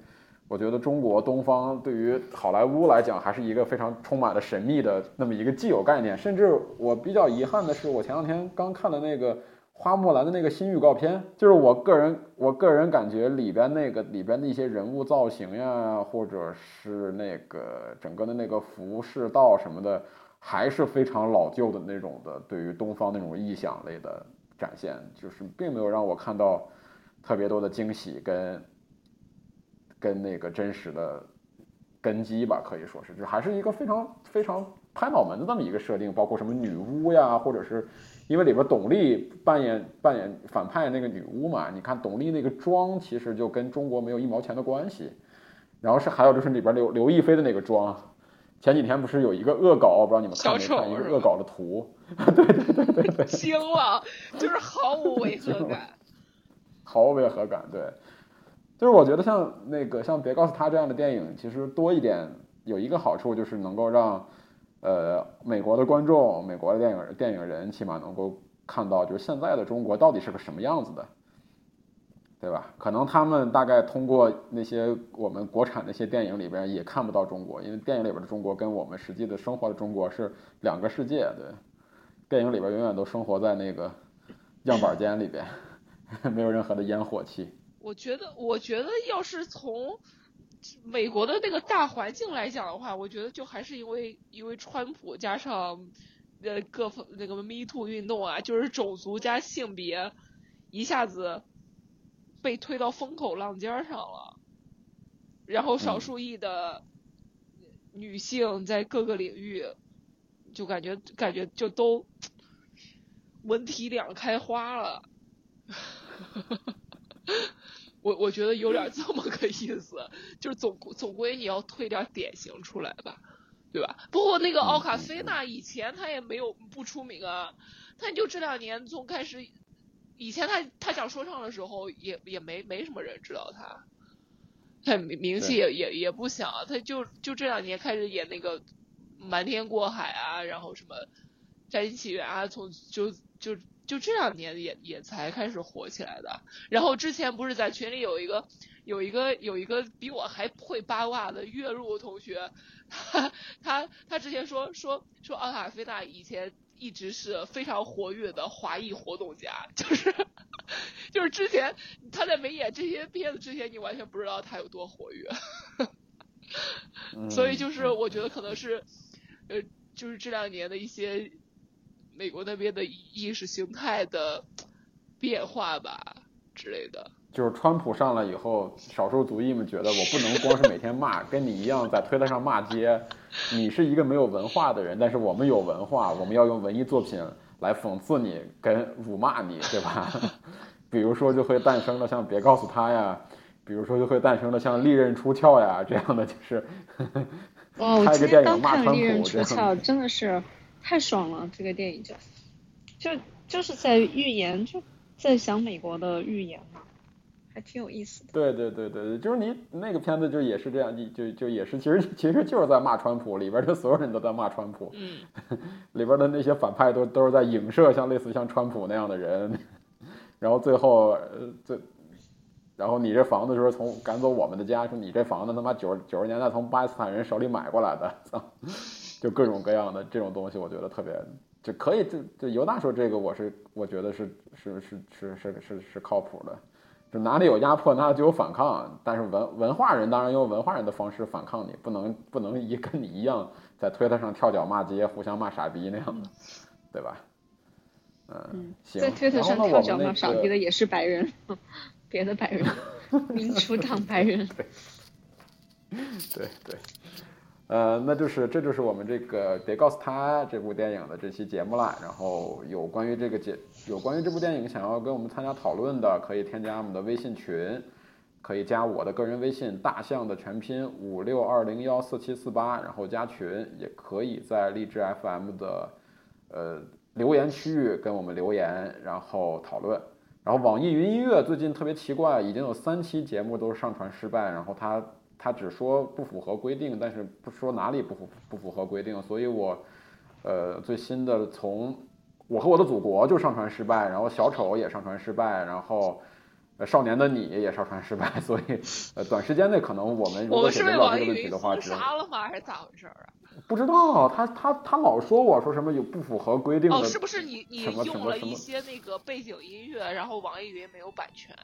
我觉得中国东方对于好莱坞来讲，还是一个非常充满了神秘的那么一个既有概念。甚至我比较遗憾的是，我前两天刚看的那个。花木兰的那个新预告片，就是我个人，我个人感觉里边那个里边的一些人物造型呀，或者是那个整个的那个服饰道什么的，还是非常老旧的那种的，对于东方那种意象类的展现，就是并没有让我看到特别多的惊喜跟跟那个真实的根基吧，可以说是，就还是一个非常非常拍脑门的这么一个设定，包括什么女巫呀，或者是。因为里边董丽扮演扮演反派那个女巫嘛，你看董丽那个妆其实就跟中国没有一毛钱的关系。然后是还有就是里边刘刘亦菲的那个妆，前几天不是有一个恶搞，我不知道你们看没看一个恶搞的图？对对对对对，惊了，就是毫无违和感，毫无违和感。对，就是我觉得像那个像别告诉他这样的电影，其实多一点有一个好处就是能够让。呃，美国的观众，美国的电影电影人，起码能够看到，就是现在的中国到底是个什么样子的。对吧？可能他们大概通过那些我们国产那些电影里边也看不到中国，因为电影里边的中国跟我们实际的生活的中国是两个世界。对，电影里边永远都生活在那个样板间里边，没有任何的烟火气。我觉得，我觉得要是从美国的那个大环境来讲的话，我觉得就还是因为因为川普加上呃各方那个 Me Too 运动啊，就是种族加性别一下子被推到风口浪尖上了，然后少数裔的女性在各个领域就感觉感觉就都文体两开花了。我我觉得有点这么个意思，就是总总归你要推点典型出来吧，对吧？不过那个奥卡菲娜以前他也没有不出名啊，他就这两年从开始，以前他他讲说唱的时候也也没没什么人知道他，他名气也也也不小，他就就这两年开始演那个瞒天过海啊，然后什么战星起源啊，从就就。就这两年也也才开始火起来的，然后之前不是在群里有一个有一个有一个比我还会八卦的月入同学，他他他之前说说说奥卡菲娜以前一直是非常活跃的华裔活动家，就是就是之前他在没演这些片子之前，你完全不知道他有多活跃，所以就是我觉得可能是呃就是这两年的一些。美国那边的意识形态的变化吧之类的，就是川普上来以后，少数族裔们觉得我不能光是每天骂，跟你一样在推特上骂街，你是一个没有文化的人，但是我们有文化，我们要用文艺作品来讽刺你，跟辱骂你，对吧？比如说就会诞生了像别告诉他呀，比如说就会诞生了像利刃出鞘呀这样的，就是拍个电影骂川普这样，真的是。太爽了，这个电影就，就就是在预言，就在想美国的预言嘛，还挺有意思的。对对对对对，就是你那个片子就也是这样，就就也是，其实其实就是在骂川普，里边的所有人都在骂川普，嗯，里边的那些反派都都是在影射像类似像川普那样的人，然后最后呃最，然后你这房子就是从赶走我们的家，说你这房子他妈九九十年代从巴基斯坦人手里买过来的，操。就各种各样的这种东西，我觉得特别就可以。就就尤大说这个，我是我觉得是是是是是是是靠谱的。就哪里有压迫，哪里就有反抗。但是文文化人当然用文化人的方式反抗你，不能不能一 跟你一样在推特上跳脚骂街，互相骂傻逼那样的，对吧？嗯，行。在推特上跳脚骂傻逼的也是白人，别的白人，民主党白人。对对。呃，那就是这就是我们这个别告诉他这部电影的这期节目了。然后有关于这个节，有关于这部电影想要跟我们参加讨论的，可以添加我们的微信群，可以加我的个人微信大象的全拼五六二零幺四七四八，然后加群，也可以在荔枝 FM 的呃留言区域跟我们留言，然后讨论。然后网易云音乐最近特别奇怪，已经有三期节目都上传失败，然后它。他只说不符合规定，但是不说哪里不符不符合规定，所以我，呃，最新的从我和我的祖国就上传失败，然后小丑也上传失败，然后呃少年的你也上传失败，所以呃，短时间内可能我们如果解决不了这个问题的话，杀了吗？还是咋回事啊？不知道，他他他老说我说什么有不符合规定的，哦，是不是你你用了一些那个背景音乐，然后网易云没有版权？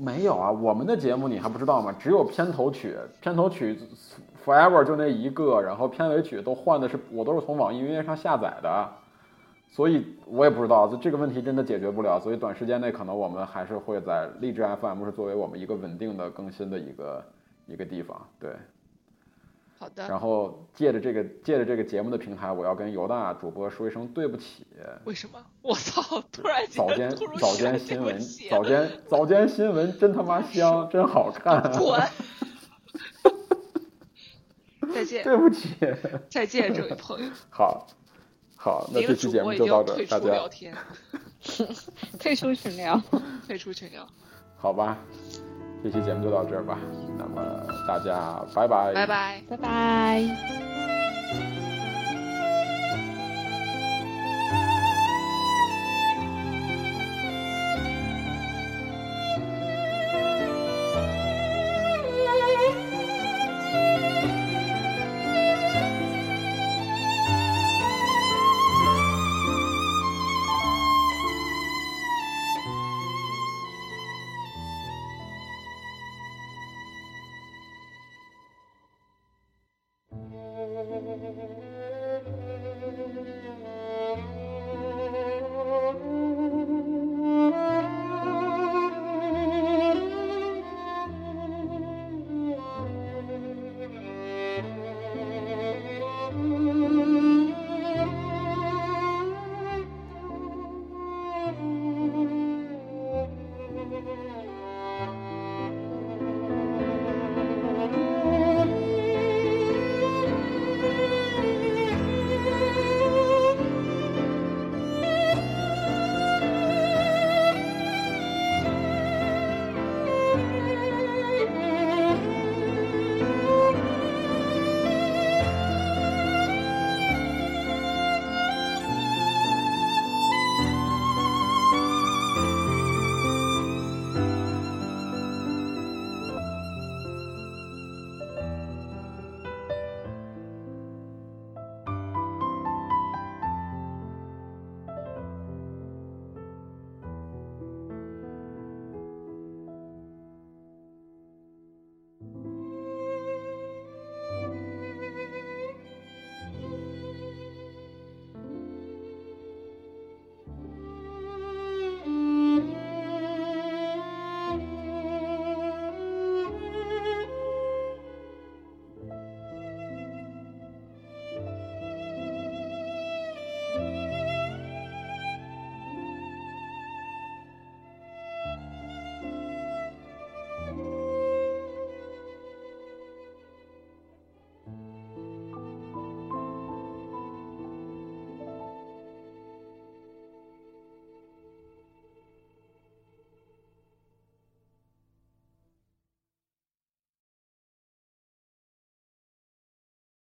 没有啊，我们的节目你还不知道吗？只有片头曲，片头曲 forever 就那一个，然后片尾曲都换的是我都是从网易云音乐上下载的，所以我也不知道这这个问题真的解决不了，所以短时间内可能我们还是会在荔枝 FM 是作为我们一个稳定的更新的一个一个地方，对。好的。然后借着这个借着这个节目的平台，我要跟犹大主播说一声对不起。为什么？我操！突然早间早间新闻，早间早间新闻真他妈香，真好看。滚！再见。对不起。再见，这位朋友。好，好，那这期节目就到这，大家。退出群聊。退出群聊。好吧。这期节目就到这儿吧，那么大家拜拜，拜拜，拜拜。